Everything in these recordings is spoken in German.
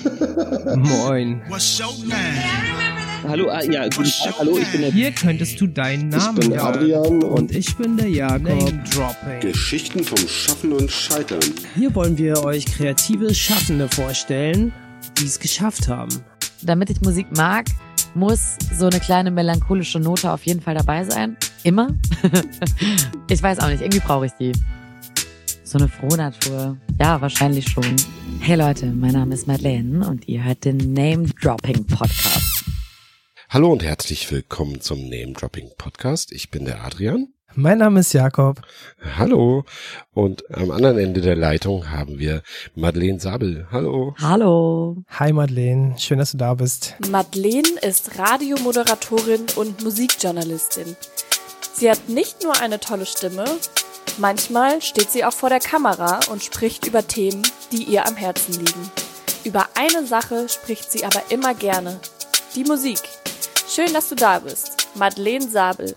Moin. Hallo, ah, ja, guten Tag, hallo, ich bin der Hier könntest du deinen Namen Ich bin der hören. Adrian und Und ich bin der Jakob. Geschichten vom Schaffen und Scheitern. Hier wollen wir euch kreative Schaffende vorstellen, die es geschafft haben. Damit ich Musik mag, muss so eine kleine melancholische Note auf jeden Fall dabei sein. Immer. ich weiß auch nicht, irgendwie brauche ich die. So eine Frohnatur. Ja, wahrscheinlich schon. Hey Leute, mein Name ist Madeleine und ihr hört den Name Dropping Podcast. Hallo und herzlich willkommen zum Name Dropping Podcast. Ich bin der Adrian. Mein Name ist Jakob. Hallo. Und am anderen Ende der Leitung haben wir Madeleine Sabel. Hallo. Hallo. Hi Madeleine, schön, dass du da bist. Madeleine ist Radiomoderatorin und Musikjournalistin. Sie hat nicht nur eine tolle Stimme, manchmal steht sie auch vor der Kamera und spricht über Themen, die ihr am Herzen liegen. Über eine Sache spricht sie aber immer gerne. Die Musik. Schön, dass du da bist. Madeleine Sabel.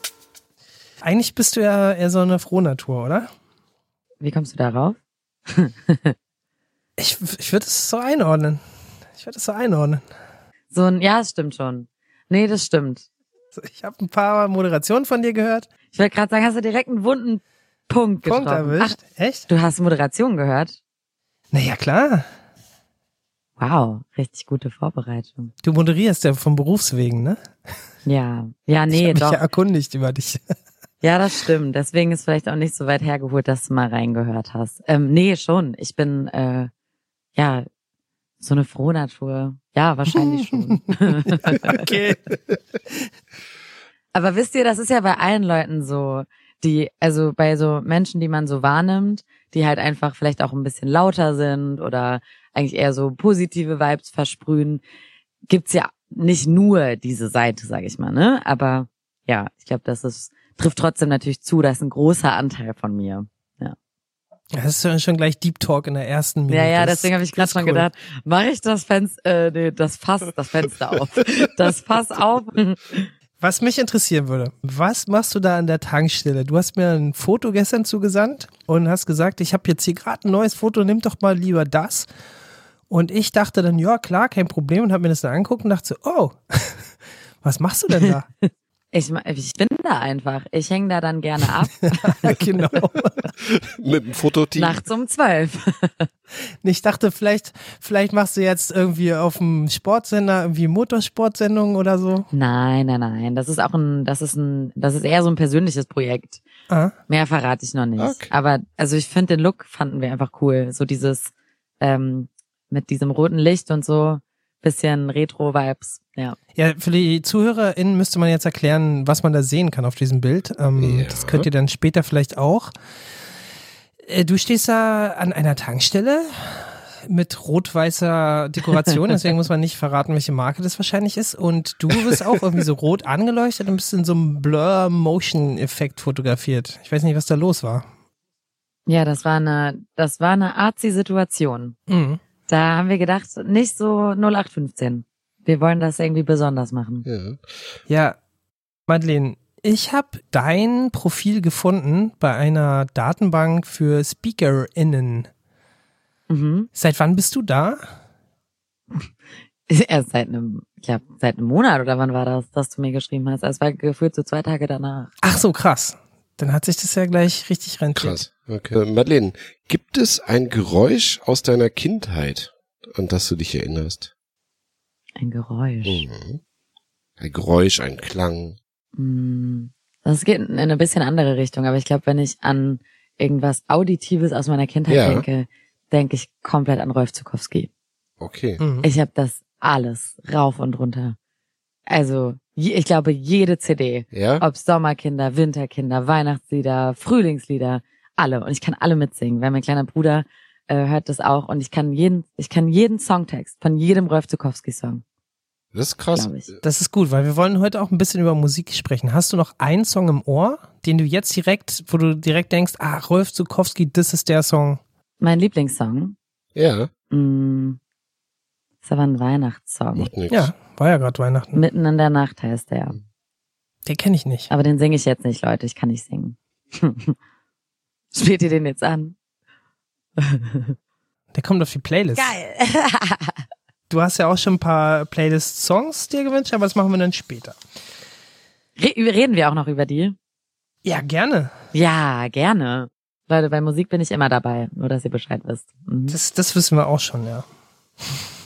Eigentlich bist du ja eher so eine Frohnatur, oder? Wie kommst du darauf? Ich, ich würde es so einordnen. Ich würde es so einordnen. So ein, ja, es stimmt schon. Nee, das stimmt. Ich habe ein paar Moderationen von dir gehört. Ich wollte gerade sagen, hast du direkt einen wunden Punkt getroffen. Punkt erwischt. Echt? Ach, du hast Moderation gehört? Naja, klar. Wow, richtig gute Vorbereitung. Du moderierst ja vom Berufswegen, ne? Ja, ja, ich nee, habe mich doch. ja erkundigt über dich. Ja, das stimmt. Deswegen ist vielleicht auch nicht so weit hergeholt, dass du mal reingehört hast. Ähm, nee, schon. Ich bin, äh, ja, so eine Frohnatur. Ja, wahrscheinlich schon. okay. Aber wisst ihr, das ist ja bei allen Leuten so, die, also bei so Menschen, die man so wahrnimmt, die halt einfach vielleicht auch ein bisschen lauter sind oder eigentlich eher so positive Vibes versprühen, gibt's ja nicht nur diese Seite, sag ich mal, ne? Aber ja, ich glaube, das ist, trifft trotzdem natürlich zu, das ist ein großer Anteil von mir. Das ist ja schon gleich Deep Talk in der ersten Minute. Ja, ja, deswegen habe ich gerade schon cool. gedacht, mache ich das Fenster, äh, nee, das Fass, das Fenster auf. Das Fass auf. Was mich interessieren würde, was machst du da an der Tankstelle? Du hast mir ein Foto gestern zugesandt und hast gesagt, ich habe jetzt hier gerade ein neues Foto, nimm doch mal lieber das. Und ich dachte dann, ja klar, kein Problem und habe mir das dann angeguckt und dachte so, oh, was machst du denn da? Ich, ich bin da einfach. Ich hänge da dann gerne ab. genau. Mit dem Fototeam. Nachts um zwölf. Ich dachte, vielleicht, vielleicht machst du jetzt irgendwie auf dem Sportsender irgendwie Motorsportsendungen oder so. Nein, nein, nein. Das ist auch ein, das ist ein, das ist eher so ein persönliches Projekt. Ah. Mehr verrate ich noch nicht. Okay. Aber also ich finde den Look fanden wir einfach cool. So dieses ähm, mit diesem roten Licht und so bisschen Retro-Vibes. Ja. Ja, für die ZuhörerInnen müsste man jetzt erklären, was man da sehen kann auf diesem Bild. Ähm, Ja. Das könnt ihr dann später vielleicht auch. Äh, Du stehst da an einer Tankstelle mit rot-weißer Dekoration, deswegen muss man nicht verraten, welche Marke das wahrscheinlich ist. Und du bist auch irgendwie so rot angeleuchtet und bist in so einem Blur-Motion-Effekt fotografiert. Ich weiß nicht, was da los war. Ja, das war eine, das war eine Arzi-Situation. Mhm. Da haben wir gedacht, nicht so 0815. Wir wollen das irgendwie besonders machen. Ja. Ja, Madeleine, ich habe dein Profil gefunden bei einer Datenbank für SpeakerInnen. Mhm. Seit wann bist du da? Erst seit einem, ich glaube, seit einem Monat oder wann war das, dass du mir geschrieben hast? Es war gefühlt so zwei Tage danach. Ach so, krass. Dann hat sich das ja gleich richtig rentiert. Krass. Okay. Äh, Madeleine, gibt es ein Geräusch aus deiner Kindheit, an das du dich erinnerst? Ein Geräusch. Mhm. Ein Geräusch, ein Klang. Mm, Das geht in eine bisschen andere Richtung, aber ich glaube, wenn ich an irgendwas Auditives aus meiner Kindheit Ja. denke, denke ich komplett an Rolf Zukowski. Okay. Mhm. Ich habe das alles rauf und runter. Also, ich glaube, jede CD, Ja? ob Sommerkinder, Winterkinder, Weihnachtslieder, Frühlingslieder, alle. Und ich kann alle mitsingen, weil mein kleiner Bruder äh, hört das auch und ich kann jeden, ich kann jeden Songtext von jedem Rolf Zukowski-Song, Das ist krass. Das ist gut, weil wir wollen heute auch ein bisschen über Musik sprechen. Hast du noch einen Song im Ohr, den du jetzt direkt, wo du direkt denkst, ah, Rolf Zukowski, das ist der Song. Mein Lieblingssong, Ja, mh, ist aber ein Weihnachtssong. macht nichts. Ja, war ja gerade Weihnachten. Mitten in der Nacht heißt der. Den kenne ich nicht. Aber den singe ich jetzt nicht, Leute. Ich kann nicht singen. Spielt ihr den jetzt an? Der kommt auf die Playlist. Geil. du hast ja auch schon ein paar Playlist-Songs dir gewünscht, aber das machen wir dann später. Re reden wir auch noch über die? Ja, gerne. Ja, gerne. Leute, bei Musik bin ich immer dabei, nur dass ihr Bescheid wisst. Mhm. Das, das wissen wir auch schon, ja.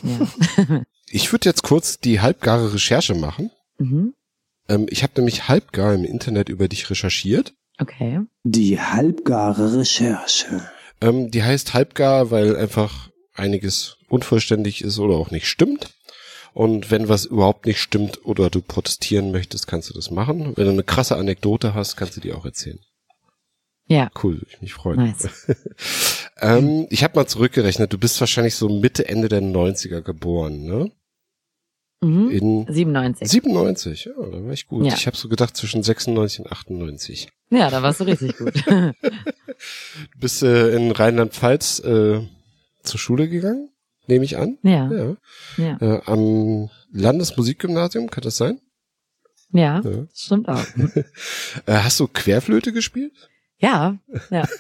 Ja. Ich würde jetzt kurz die halbgare Recherche machen. mhm. Ähm, ich habe nämlich halbgar im Internet über dich recherchiert. Okay. Die halbgare Recherche. Ähm, die heißt halbgar, weil einfach einiges unvollständig ist oder auch nicht stimmt. Und wenn was überhaupt nicht stimmt oder du protestieren möchtest, kannst du das machen. Wenn du eine krasse Anekdote hast, kannst du die auch erzählen. Ja, Cool, ich mich freuen. nice. Ähm, ich habe mal zurückgerechnet, du bist wahrscheinlich so Mitte, Ende der 90er geboren, ne? Mhm. In 97. 97, ja, da war ich gut. Ja. Ich habe so gedacht zwischen 96 und 98. Ja, da warst du richtig gut. Du bist äh, in Rheinland-Pfalz äh, zur Schule gegangen, nehme ich an. ja, Ja. ja, Äh, am Landesmusikgymnasium, kann das sein? ja, Ja. stimmt auch. Äh, hast du Querflöte gespielt? Ja, ja.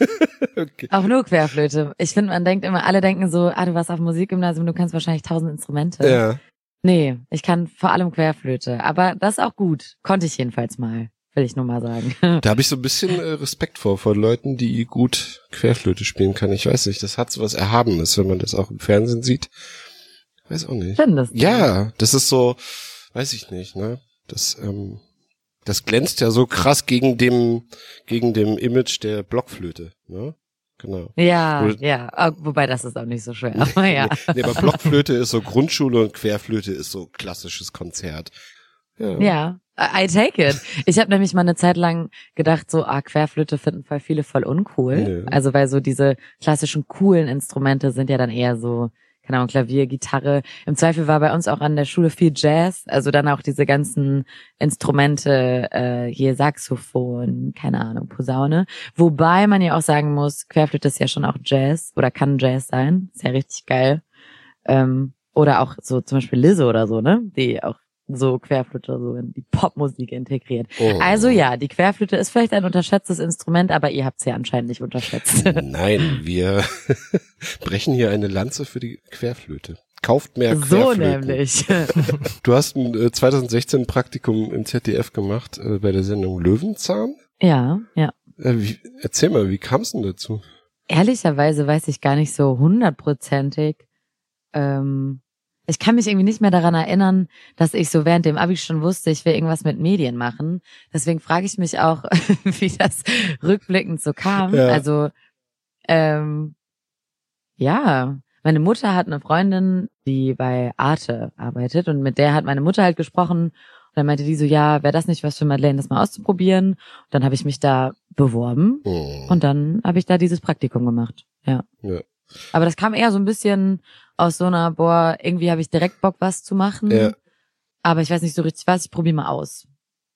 Okay. Auch nur Querflöte. Ich finde, man denkt immer, alle denken so, ah, du warst auf dem Musikgymnasium, du kannst wahrscheinlich tausend Instrumente. Ja. Nee, ich kann vor allem Querflöte. Aber das ist auch gut. Konnte ich jedenfalls mal, will ich nur mal sagen. Da habe ich so ein bisschen äh, Respekt vor, vor Leuten, die gut Querflöte spielen können. Ich weiß nicht, das hat so was Erhabenes, wenn man das auch im Fernsehen sieht. Weiß auch nicht. Findest du? Ja, das ist so, weiß ich nicht, ne? Das, ähm, das glänzt ja so krass gegen dem, gegen dem Image der Blockflöte, ne? Genau. Ja, Oder- ja. Ah, Wobei das ist auch nicht so schwer. Aber ja. Nee, aber Blockflöte ist so Grundschule und Querflöte ist so klassisches Konzert. Ja. Ja, I I take it. Ich habe nämlich mal eine Zeit lang gedacht, so, ah, Querflöte finden voll viele voll uncool. Nö. Also weil so diese klassischen coolen Instrumente sind ja dann eher so, keine Ahnung, Klavier, Gitarre. Im Zweifel war bei uns auch an der Schule viel Jazz, also dann auch diese ganzen Instrumente, äh, hier Saxophon, keine Ahnung, Posaune. Wobei man ja auch sagen muss, Querflöte ist ja schon auch Jazz oder kann Jazz sein. Ist ja richtig geil. Ähm, oder auch so zum Beispiel Lizzo oder so, ne? Die auch so Querflöte so in die Popmusik integriert. Oh. Also ja, die Querflöte ist vielleicht ein unterschätztes Instrument, aber ihr habt es ja anscheinend nicht unterschätzt. Nein, wir brechen hier eine Lanze für die Querflöte. Kauft mehr so Querflöten. nämlich. Du hast ein äh, 2016 ein Praktikum im ZDF gemacht äh, bei der Sendung Löwenzahn. ja, ja. Äh, wie, erzähl mal, wie kam es denn dazu? Ehrlicherweise weiß ich gar nicht so hundertprozentig. Ähm, ich kann mich irgendwie nicht mehr daran erinnern, dass ich so während dem Abi schon wusste, ich will irgendwas mit Medien machen. Deswegen frage ich mich auch, wie das rückblickend so kam. Ja. Also, ähm, ja, meine Mutter hat eine Freundin, die bei Arte arbeitet und mit der hat meine Mutter halt gesprochen. Und dann meinte die so, ja, wäre das nicht was für Madeleine, das mal auszuprobieren? Und dann habe ich mich da beworben Hm. und dann habe ich da dieses Praktikum gemacht. Ja. Ja. Aber das kam eher so ein bisschen aus so einer, boah, irgendwie habe ich direkt Bock, was zu machen. Ja. Aber ich weiß nicht so richtig was, ich probiere mal aus.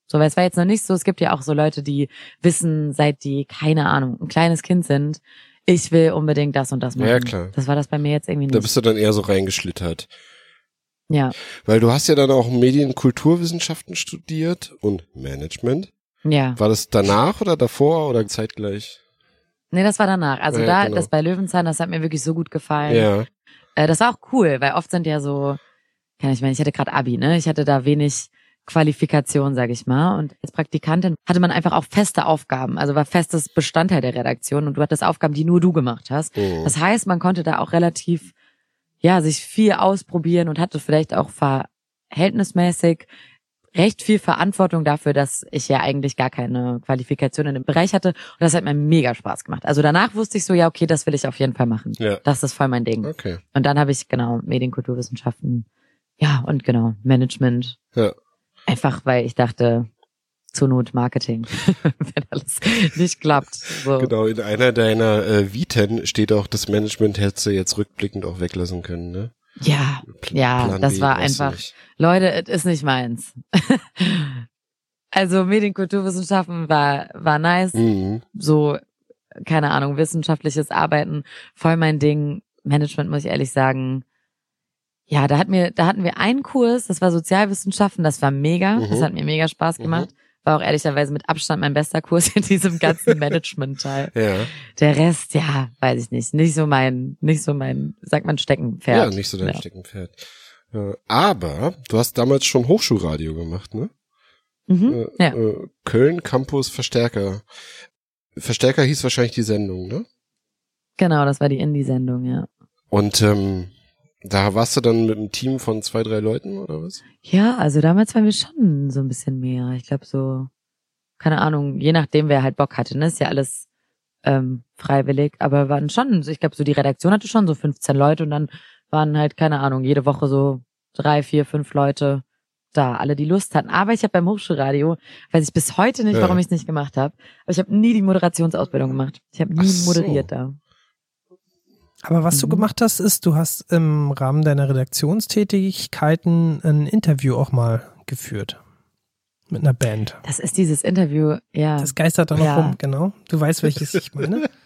So, weil es war jetzt noch nicht so, es gibt ja auch so Leute, die wissen, seit die, keine Ahnung, ein kleines Kind sind, ich will unbedingt das und das machen. Ja, klar. Das war das bei mir jetzt irgendwie Da nicht. bist du dann eher so reingeschlittert. Ja, Weil du hast ja dann auch Medienkulturwissenschaften studiert und Management. ja. War das danach oder davor oder zeitgleich? Nee, das war danach. Also Ja, da, genau. das bei Löwenzahn, das hat mir wirklich so gut gefallen. Ja. Äh, das war auch cool, weil oft sind ja so, kann ich meine, ich hatte gerade Abi, ne? Ich hatte da wenig Qualifikation, sag ich mal. Und als Praktikantin hatte man einfach auch feste Aufgaben, also war festes Bestandteil der Redaktion und du hattest Aufgaben, die nur du gemacht hast. Oh. Das heißt, man konnte da auch relativ, ja, sich viel ausprobieren und hatte vielleicht auch verhältnismäßig recht viel Verantwortung dafür, dass ich ja eigentlich gar keine Qualifikation in dem Bereich hatte. Und das hat mir mega Spaß gemacht. Also danach wusste ich so, ja, okay, das will ich auf jeden Fall machen. Ja. Das ist voll mein Ding. Okay. Und dann habe ich genau Medienkulturwissenschaften, ja, und genau Management. Ja. Einfach, weil ich dachte, zur Not Marketing, wenn alles nicht klappt. So. Genau, in einer deiner äh, Viten steht auch, das Management hättest du jetzt rückblickend auch weglassen können, ne? Ja, Pl- ja, Plan das B war einfach, nicht. Leute, es ist nicht meins. also Medienkulturwissenschaften war, war nice. Mhm. So, keine Ahnung, wissenschaftliches Arbeiten, voll mein Ding. Management muss ich ehrlich sagen. Ja, da hat mir, da hatten wir einen Kurs, das war Sozialwissenschaften, das war mega, Mhm. das hat mir mega Spaß Mhm. War auch ehrlicherweise mit Abstand mein bester Kurs in diesem ganzen Management-Teil. Ja. Der Rest, ja, weiß ich nicht. Nicht so mein, nicht so mein, sagt man Steckenpferd. ja, nicht so dein Ja. Steckenpferd. Aber du hast damals schon Hochschulradio gemacht, ne? Mhm. Äh, Ja. äh, Köln Campus Verstärker. Verstärker hieß wahrscheinlich die Sendung, ne? Genau, das war die Indie-Sendung, ja. Und ähm, da warst du dann mit einem Team von zwei, drei Leuten oder was? Ja, also damals waren wir schon so ein bisschen mehr. Ich glaube so, keine Ahnung, je nachdem, wer halt Bock hatte, ne? Ist ja alles ähm, freiwillig, aber waren schon, ich glaube so die Redaktion hatte schon so 15 Leute und dann waren halt, keine Ahnung, jede Woche so drei, vier, fünf Leute da, alle die Lust hatten. Aber ich habe beim Hochschulradio, weiß ich bis heute nicht, Ja. warum ich es nicht gemacht habe, aber ich habe nie die Moderationsausbildung gemacht. Ich habe nie so. moderiert da. Aber was du Mhm. gemacht hast, ist, du hast im Rahmen deiner Redaktionstätigkeiten ein Interview auch mal geführt. Mit einer Band. Das ist dieses Interview, ja. Das geistert da noch Ja. rum, genau. Du weißt, welches ich meine.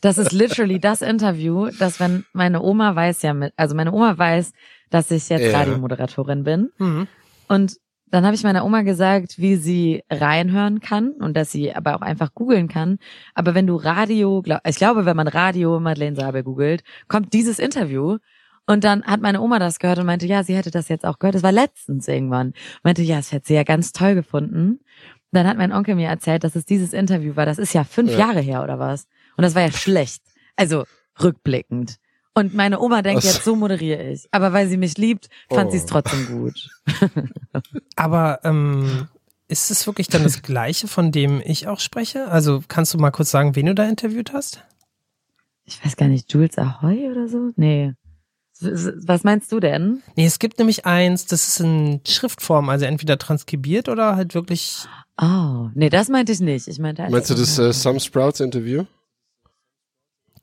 Das ist literally das Interview, dass wenn meine Oma weiß ja mit, also meine Oma weiß, dass ich jetzt Ja. Radiomoderatorin bin. Mhm. Und dann habe ich meiner Oma gesagt, wie sie reinhören kann und dass sie aber auch einfach googeln kann. Aber wenn du Radio, glaub, ich glaube, wenn man Radio Madeleine Sabel googelt, kommt dieses Interview. Und dann hat meine Oma das gehört und meinte, ja, sie hätte das jetzt auch gehört. Das war letztens irgendwann. Meinte, ja, das hätte sie ja ganz toll gefunden. Dann hat mein Onkel mir erzählt, dass es dieses Interview war. Das ist ja fünf Ja. Jahre her oder was. Und das war ja schlecht. Also rückblickend. Und meine Oma denkt jetzt, so moderiere ich. Aber weil sie mich liebt, fand Oh. sie es trotzdem gut. Aber ähm, ist es wirklich dann das Gleiche, von dem ich auch spreche? Also kannst du mal kurz sagen, wen du da interviewt hast? Ich weiß gar nicht, Jules Ahoy oder so? Nee. Was meinst du denn? Nee, es gibt nämlich eins, das ist in Schriftform, also entweder transkribiert oder halt wirklich. Oh, nee, das meinte ich nicht. Ich meinte Meinst du das äh, Some Sprouts Interview?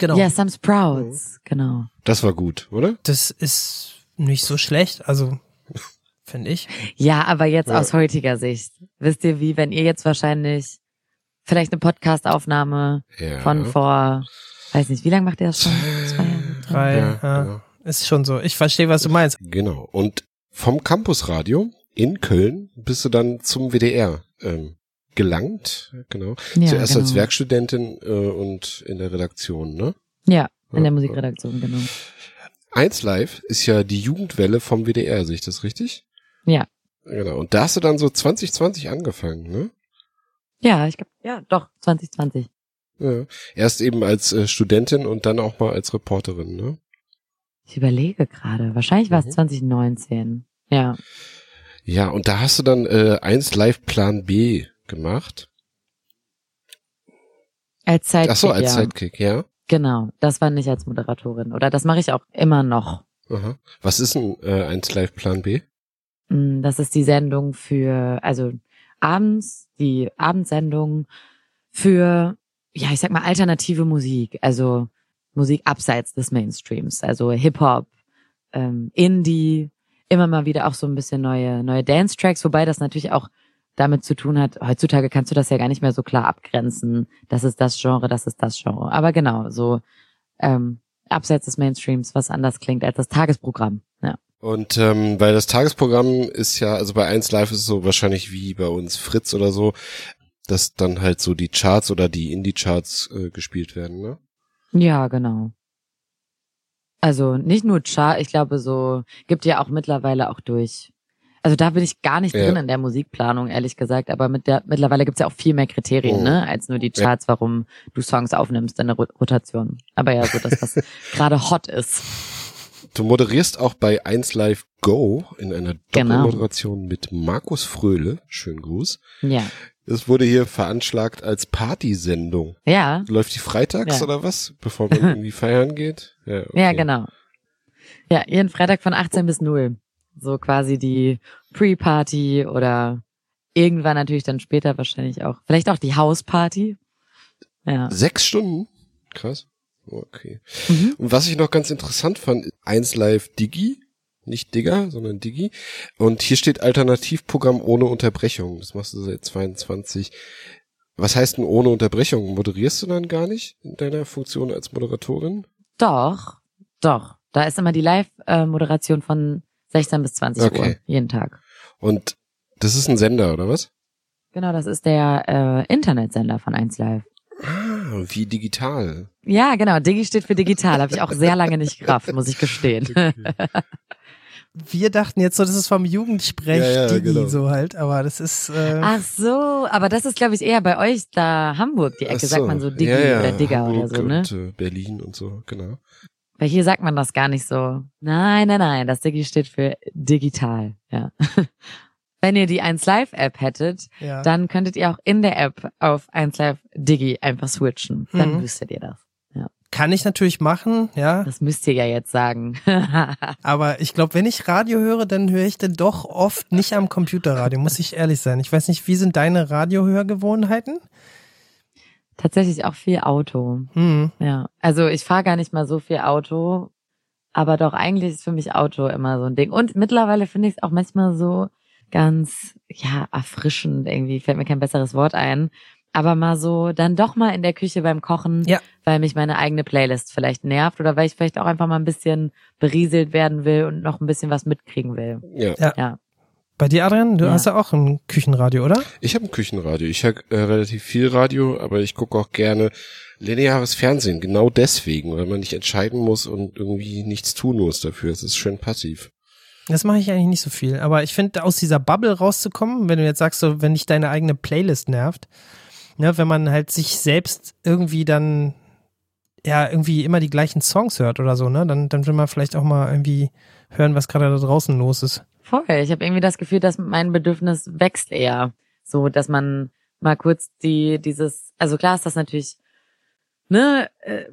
Genau. Ja, Some Sprouts, genau. Das war gut, oder? Das ist nicht so schlecht, also finde ich. Ja, aber jetzt Ja. aus heutiger Sicht. Wisst ihr wie, wenn ihr jetzt wahrscheinlich vielleicht eine Podcast-Aufnahme Ja. von vor, weiß nicht, wie lange macht ihr das schon? Zwei Jahre? Drei, Ja, ja, genau. ist schon so. Ich verstehe, was du meinst. Genau. Und vom Campusradio in Köln bist du dann zum WDR ähm, gelangt. Genau. Ja, Zuerst genau. als Werkstudentin äh, und in der Redaktion, ne? Ja, in Ja, der Musikredaktion, genau. Eins Live ist ja die Jugendwelle vom WDR, sehe ich das richtig? Ja. Genau. Und da hast du dann so 2020 angefangen, ne? Ja, ich glaube, ja, doch, 2020. Ja. Erst eben als äh, Studentin und dann auch mal als Reporterin, ne? Ich überlege gerade. Wahrscheinlich war es Mhm. 2019. Ja. Ja, und da hast du dann äh, eins Live Plan B gemacht. Als Sidekick, Ach so, als ja. Sidekick, ja. Genau, das war nicht als Moderatorin. Oder das mache ich auch immer noch. Aha. Was ist ein äh, eins Live Plan B? Mm, Das ist die Sendung für, also abends, die Abendsendung für, ja, ich sag mal, alternative Musik. Also Musik abseits des Mainstreams. Also Hip-Hop, ähm, Indie, immer mal wieder auch so ein bisschen neue, neue Dance-Tracks, wobei das natürlich auch damit zu tun hat, heutzutage kannst du das ja gar nicht mehr so klar abgrenzen. Das ist das Genre, das ist das Genre. Aber genau, so ähm, abseits des Mainstreams, was anders klingt als das Tagesprogramm. Ja. Und ähm, weil das Tagesprogramm ist ja, also bei 1 Live ist es so wahrscheinlich wie bei uns Fritz oder so, dass dann halt so die Charts oder die Indie-Charts äh, gespielt werden, ne? Ja, genau. Also nicht nur Chart, ich glaube so, gibt ja auch mittlerweile auch durch. Also da bin ich gar nicht Ja. drin in der Musikplanung, ehrlich gesagt, aber mit der, mittlerweile gibt's ja auch viel mehr Kriterien, Oh. ne, als nur die Ja. Charts, warum du Songs aufnimmst in der Ro- Rotation. Aber ja, so das, was gerade hot ist. Du moderierst auch bei 1 Live Go in einer Genau. Doppelmoderation mit Markus Fröhle. Schönen Gruß. Ja. Es wurde hier veranschlagt als Partysendung. Ja, Läuft die freitags Ja. oder was? Bevor man irgendwie feiern geht? Ja, okay. ja, genau. Ja, jeden Freitag von 18 bis 0. So quasi die Pre-Party oder irgendwann natürlich dann später wahrscheinlich auch, vielleicht auch die Hausparty. Ja. Sechs Stunden? Krass. Okay. Mhm. Und was ich noch ganz interessant fand, 1 Live Digi, nicht Digger, sondern Digi. Und hier steht Alternativprogramm ohne Unterbrechung. Das machst du seit 22. Was heißt denn ohne Unterbrechung? Moderierst du dann gar nicht in deiner Funktion als Moderatorin? Doch, doch. Da ist immer die Live-Moderation von 16 bis 20 Okay. Uhr, jeden Tag. Und das ist ein Sender, oder was? Genau, das ist der äh, Internetsender von 1 Live. Ah, wie digital. Ja, genau. Digi steht für digital. Habe ich auch sehr lange nicht gerafft, muss ich gestehen. Wir dachten jetzt so, das ist vom Jugendsprech Ja, ja, Digi genau. so halt, aber das ist äh, Ach so, aber das ist, glaube ich, eher bei euch da Hamburg, die Ecke, Ach sagt man so Digi ja, ja, oder Digger Hamburg oder so, ne? Und, äh, Berlin und so, genau. Weil hier sagt man das gar nicht so. Nein, nein, nein, das Digi steht für digital, ja. Wenn ihr die 1Live-App hättet, ja. dann könntet ihr auch in der App auf 1Live Digi einfach switchen. Dann Mhm. wüsstet ihr das. kann ich natürlich machen, ja. Das müsst ihr ja jetzt sagen. Aber ich glaube, wenn ich Radio höre, dann höre ich dann doch oft nicht am Computerradio, muss ich ehrlich sein. Ich weiß nicht, wie sind deine Radiohörgewohnheiten? Tatsächlich auch viel Auto. Hm. Ja. Also ich fahre gar nicht mal so viel Auto, aber doch eigentlich ist für mich Auto immer so ein Ding. Und mittlerweile finde ich es auch manchmal so ganz, ja, erfrischend irgendwie, fällt mir kein besseres Wort ein. Aber mal so, dann doch mal in der Küche beim Kochen, Ja. weil mich meine eigene Playlist vielleicht nervt oder weil ich vielleicht auch einfach mal ein bisschen berieselt werden will und noch ein bisschen was mitkriegen will. Ja. Ja. Ja. Bei dir, Adrian, du Ja. hast ja auch ein Küchenradio, oder? Ich habe ein Küchenradio. Ich höre äh, relativ viel Radio, aber ich gucke auch gerne lineares Fernsehen. Genau deswegen, weil man nicht entscheiden muss und irgendwie nichts tun muss dafür. Es ist schön passiv. Das mache ich eigentlich nicht so viel. Aber ich finde, aus dieser Bubble rauszukommen, wenn du jetzt sagst, so, wenn dich deine eigene Playlist nervt, ne, wenn man halt sich selbst irgendwie dann ja irgendwie immer die gleichen Songs hört oder so, ne, dann, dann will man vielleicht auch mal irgendwie hören, was gerade da draußen los ist. Voll. Ich habe irgendwie das Gefühl, dass mein Bedürfnis wächst eher. So, dass man mal kurz die, dieses, also klar ist das natürlich, ne, äh,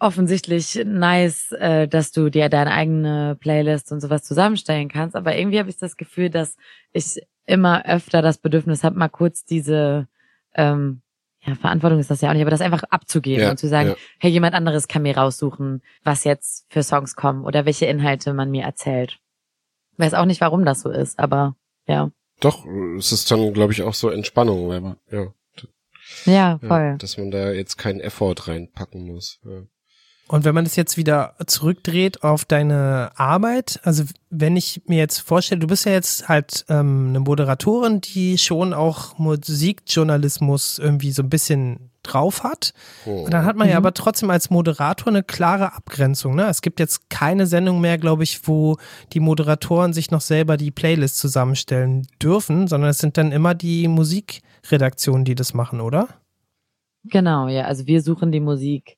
offensichtlich nice, äh, dass du dir deine eigene Playlist und sowas zusammenstellen kannst, aber irgendwie habe ich das Gefühl, dass ich immer öfter das Bedürfnis habe, mal kurz diese, ähm, ja, Verantwortung ist das ja auch nicht, aber das einfach abzugeben Ja, und zu sagen, ja. hey, jemand anderes kann mir raussuchen, was jetzt für Songs kommen oder welche Inhalte man mir erzählt. Weiß auch nicht, warum das so ist, aber ja. Doch, es ist dann, glaube ich, auch so Entspannung, weil man, ja, Ja, ja, voll. dass man da jetzt keinen Effort reinpacken muss. Ja. Und wenn man das jetzt wieder zurückdreht auf deine Arbeit, also wenn ich mir jetzt vorstelle, du bist ja jetzt halt ähm, eine Moderatorin, die schon auch Musikjournalismus irgendwie so ein bisschen drauf hat. Oh. Und dann hat man ja Mhm. aber trotzdem als Moderator eine klare Abgrenzung. Ne? Es gibt jetzt keine Sendung mehr, glaube ich, wo die Moderatoren sich noch selber die Playlist zusammenstellen dürfen, sondern es sind dann immer die Musikredaktionen, die das machen, oder? Genau, ja. Also wir suchen die Musik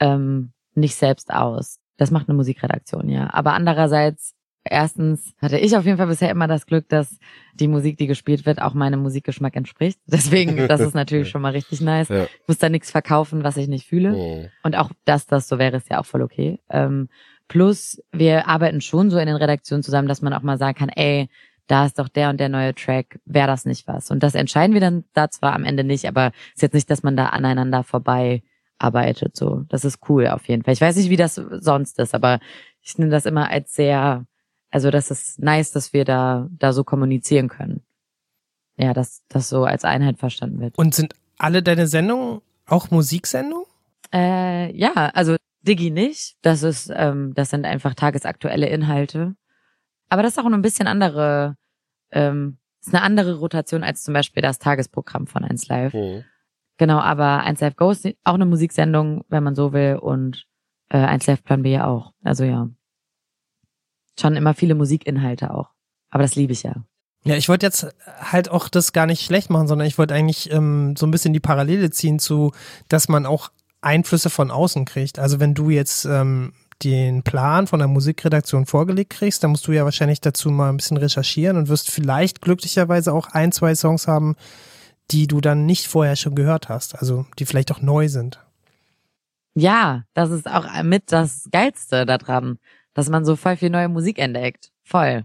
ähm, nicht selbst aus. Das macht eine Musikredaktion, ja. Aber andererseits, erstens hatte ich auf jeden Fall bisher immer das Glück, dass die Musik, die gespielt wird, auch meinem Musikgeschmack entspricht. Deswegen, das ist natürlich schon mal richtig nice. Ja. Ich muss da nichts verkaufen, was ich nicht fühle. Oh. Und auch, dass das so wäre, ist ja auch voll okay. Ähm, plus, wir arbeiten schon so in den Redaktionen zusammen, dass man auch mal sagen kann, ey, da ist doch der und der neue Track, wäre das nicht was? Und das entscheiden wir dann da zwar am Ende nicht, aber ist jetzt nicht, dass man da aneinander vorbei arbeitet. So, das ist cool auf jeden Fall. Ich weiß nicht, wie das sonst ist, aber ich nehme das immer als sehr, also das ist nice, dass wir da da so kommunizieren können. Ja, dass das so als Einheit verstanden wird. Und sind alle deine Sendungen auch Musiksendungen? Äh, ja, also Digi nicht. Das ist, ähm, das sind einfach tagesaktuelle Inhalte. Aber das ist auch ein bisschen andere, ähm, ist eine andere Rotation als zum Beispiel das Tagesprogramm von 1 Live. Oh. Genau, aber 1 Live Go ist auch eine Musiksendung, wenn man so will, und äh, 1 Live Plan B ja auch. Also ja. Schon immer viele Musikinhalte auch. Aber das liebe ich ja. Ja, ich wollte jetzt halt auch das gar nicht schlecht machen, sondern ich wollte eigentlich ähm, so ein bisschen die Parallele ziehen zu, dass man auch Einflüsse von außen kriegt. Also wenn du jetzt ähm, den Plan von der Musikredaktion vorgelegt kriegst, dann musst du ja wahrscheinlich dazu mal ein bisschen recherchieren und wirst vielleicht glücklicherweise auch ein, zwei Songs haben, die du dann nicht vorher schon gehört hast, also die vielleicht auch neu sind. Ja, das ist auch mit das Geilste daran, dass man so voll viel neue Musik entdeckt. Voll.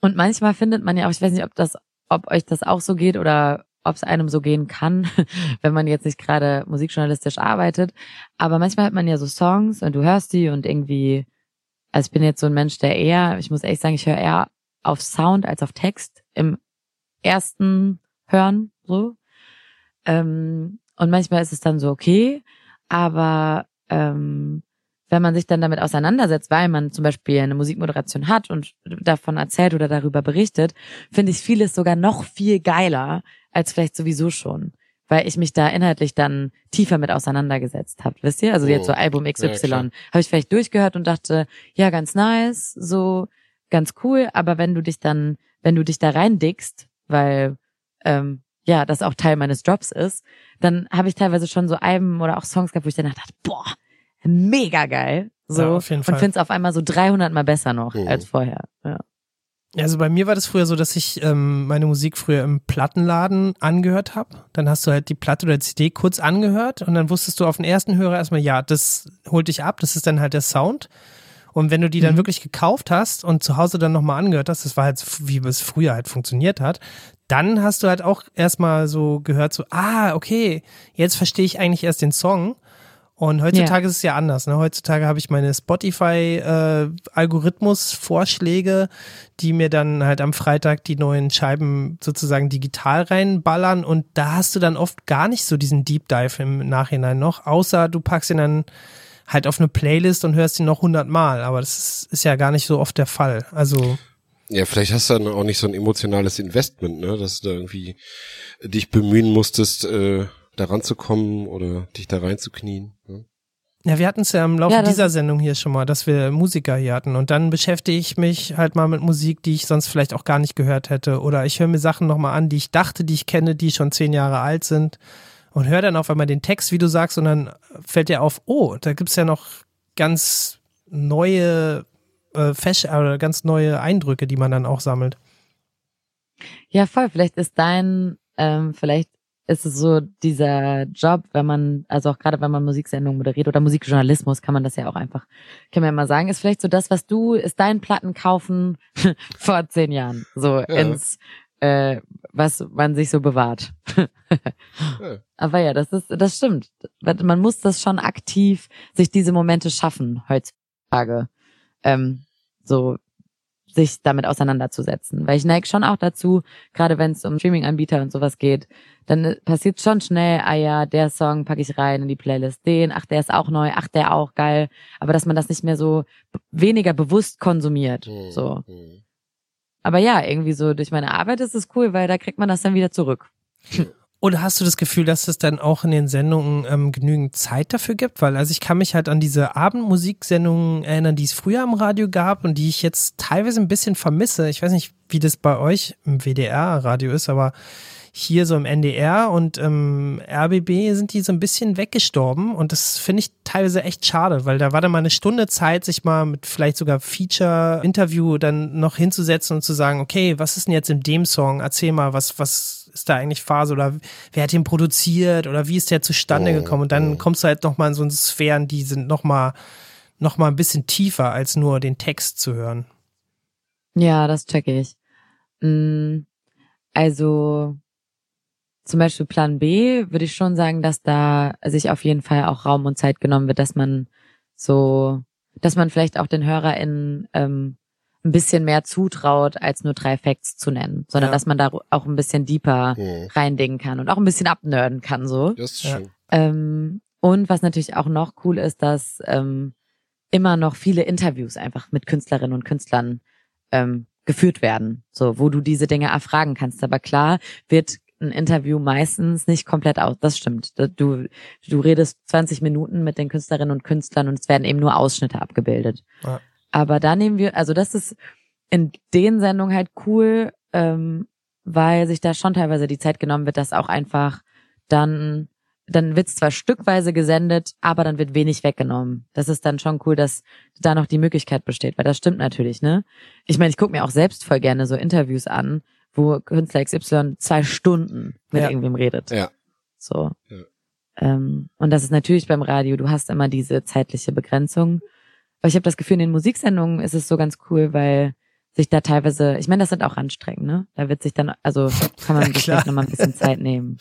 Und manchmal findet man ja auch, ich weiß nicht, ob das, ob euch das auch so geht oder ob es einem so gehen kann, wenn man jetzt nicht gerade musikjournalistisch arbeitet. Aber manchmal hat man ja so Songs und du hörst die und irgendwie, also ich bin jetzt so ein Mensch, der eher, ich muss ehrlich sagen, ich höre eher auf Sound als auf Text im ersten Hören, so. Ähm, und manchmal ist es dann so okay, aber ähm, wenn man sich dann damit auseinandersetzt, weil man zum Beispiel eine Musikmoderation hat und davon erzählt oder darüber berichtet, finde ich vieles sogar noch viel geiler als vielleicht sowieso schon, weil ich mich da inhaltlich dann tiefer mit auseinandergesetzt habe, wisst ihr? Also jetzt so Oh. Album Ja, XY klar. habe ich vielleicht durchgehört und dachte, ja, ganz nice, so ganz cool, aber wenn du dich dann, wenn du dich da reindickst, weil ähm, ja, das auch Teil meines Jobs ist, dann habe ich teilweise schon so Alben oder auch Songs gehabt, wo ich dann dachte, boah, mega geil. So Ja, auf jeden Fall. und finde es auf einmal so 300 mal besser noch Mhm. als vorher. Ja. Also bei mir war das früher so, dass ich ähm, meine Musik früher im Plattenladen angehört habe. Dann hast du halt die Platte oder CD kurz angehört und dann wusstest du auf den ersten Hörer erstmal, ja, das holt dich ab, das ist dann halt der Sound. Und wenn du die dann Mhm. wirklich gekauft hast und zu Hause dann nochmal angehört hast, das war halt, wie es früher halt funktioniert hat, dann hast du halt auch erstmal so gehört, so, ah, okay, jetzt verstehe ich eigentlich erst den Song. Und heutzutage ist es ja anders. Ne? Heutzutage habe ich meine Spotify-Algorithmus-Vorschläge, die mir dann halt am Freitag die neuen Scheiben sozusagen digital reinballern. Und da hast du dann oft gar nicht so diesen Deep Dive im Nachhinein noch, außer du packst ihn dann halt auf eine Playlist und hörst ihn noch hundertmal. Aber das ist, ist ja gar nicht so oft der Fall. Also Ja, vielleicht hast du dann auch nicht so ein emotionales Investment, ne, dass du da irgendwie dich bemühen musstest, äh, da ranzukommen oder dich da reinzuknien. Ne? Ja, wir hatten es ja im Laufe Ja, dieser Sendung hier schon mal, dass wir Musiker hier hatten. Und dann beschäftige ich mich halt mal mit Musik, die ich sonst vielleicht auch gar nicht gehört hätte. Oder ich höre mir Sachen nochmal an, die ich dachte, die ich kenne, die schon zehn Jahre alt sind. Und höre dann auf einmal den Text, wie du sagst, und dann fällt dir auf, oh, da gibt's ja noch ganz neue äh, Fesch oder ganz neue Eindrücke, die man dann auch sammelt. Ja, voll. Vielleicht ist dein, ähm, vielleicht ist es so dieser Job, wenn man, also auch gerade wenn man Musiksendungen moderiert oder Musikjournalismus, kann man das ja auch einfach, kann man ja mal sagen, ist vielleicht so das, was du, ist dein Platten kaufen vor zehn Jahren, so ins, äh, was man sich so bewahrt. Ja. Aber ja, das ist, das stimmt. Man muss das schon aktiv sich diese Momente schaffen heutzutage, ähm, so sich damit auseinanderzusetzen. Weil ich neige schon auch dazu, gerade wenn es um Streaming-Anbieter und sowas geht, dann äh, passiert schon schnell, ah ja, der Song packe ich rein in die Playlist, den, ach, der ist auch neu, ach, der auch geil. Aber dass man das nicht mehr so weniger bewusst konsumiert. Hm, So. hm. Aber ja, irgendwie so durch meine Arbeit ist es cool, weil da kriegt man das dann wieder zurück. Oder hast du das Gefühl, dass es dann auch in den Sendungen ähm, genügend Zeit dafür gibt? Weil also ich kann mich halt an diese Abendmusiksendungen erinnern, die es früher im Radio gab und die ich jetzt teilweise ein bisschen vermisse. Ich weiß nicht, wie das bei euch im WDR-Radio ist, aber hier so im NDR und im RBB sind die so ein bisschen weggestorben und das finde ich teilweise echt schade, weil da war dann mal eine Stunde Zeit, sich mal mit vielleicht sogar Feature-Interview dann noch hinzusetzen und zu sagen, okay, was ist denn jetzt in dem Song? Erzähl mal, was, was ist da eigentlich Phase oder wer hat den produziert oder wie ist der zustande Oh, gekommen? Und dann oh. kommst du halt nochmal in so Sphären, die sind nochmal noch mal ein bisschen tiefer, als nur den Text zu hören. Ja, das checke ich. Mm, Also zum Beispiel Plan B würde ich schon sagen, dass da sich auf jeden Fall auch Raum und Zeit genommen wird, dass man so, dass man vielleicht auch den HörerInnen ähm, ein bisschen mehr zutraut, als nur drei Facts zu nennen, sondern Ja. dass man da auch ein bisschen deeper Hm. reindingen kann und auch ein bisschen abnörden kann so. Das ist Ja. schön. Ähm, und was natürlich auch noch cool ist, dass ähm, immer noch viele Interviews einfach mit Künstlerinnen und Künstlern ähm, geführt werden, so wo du diese Dinge erfragen kannst. Aber klar wird ein Interview meistens nicht komplett aus. Das stimmt. Du du redest 20 Minuten mit den Künstlerinnen und Künstlern und es werden eben nur Ausschnitte abgebildet. Ja. Aber da nehmen wir, also das ist in den Sendungen halt cool, ähm, weil sich da schon teilweise die Zeit genommen wird, dass auch einfach dann dann wird's zwar stückweise gesendet, aber dann wird wenig weggenommen. Das ist dann schon cool, dass da noch die Möglichkeit besteht, weil das stimmt natürlich, ne? Ich meine, ich gucke mir auch selbst voll gerne so Interviews an, wo Künstler XY zwei Stunden mit Ja. irgendwem redet. Ja. So. Ja. Ähm, und das ist natürlich beim Radio, du hast immer diese zeitliche Begrenzung. Aber ich habe das Gefühl, in den Musiksendungen ist es so ganz cool, weil sich da teilweise, ich meine, das sind auch anstrengend, ne? Da wird sich dann, also kann man Ja, sich nochmal ein bisschen Zeit nehmen.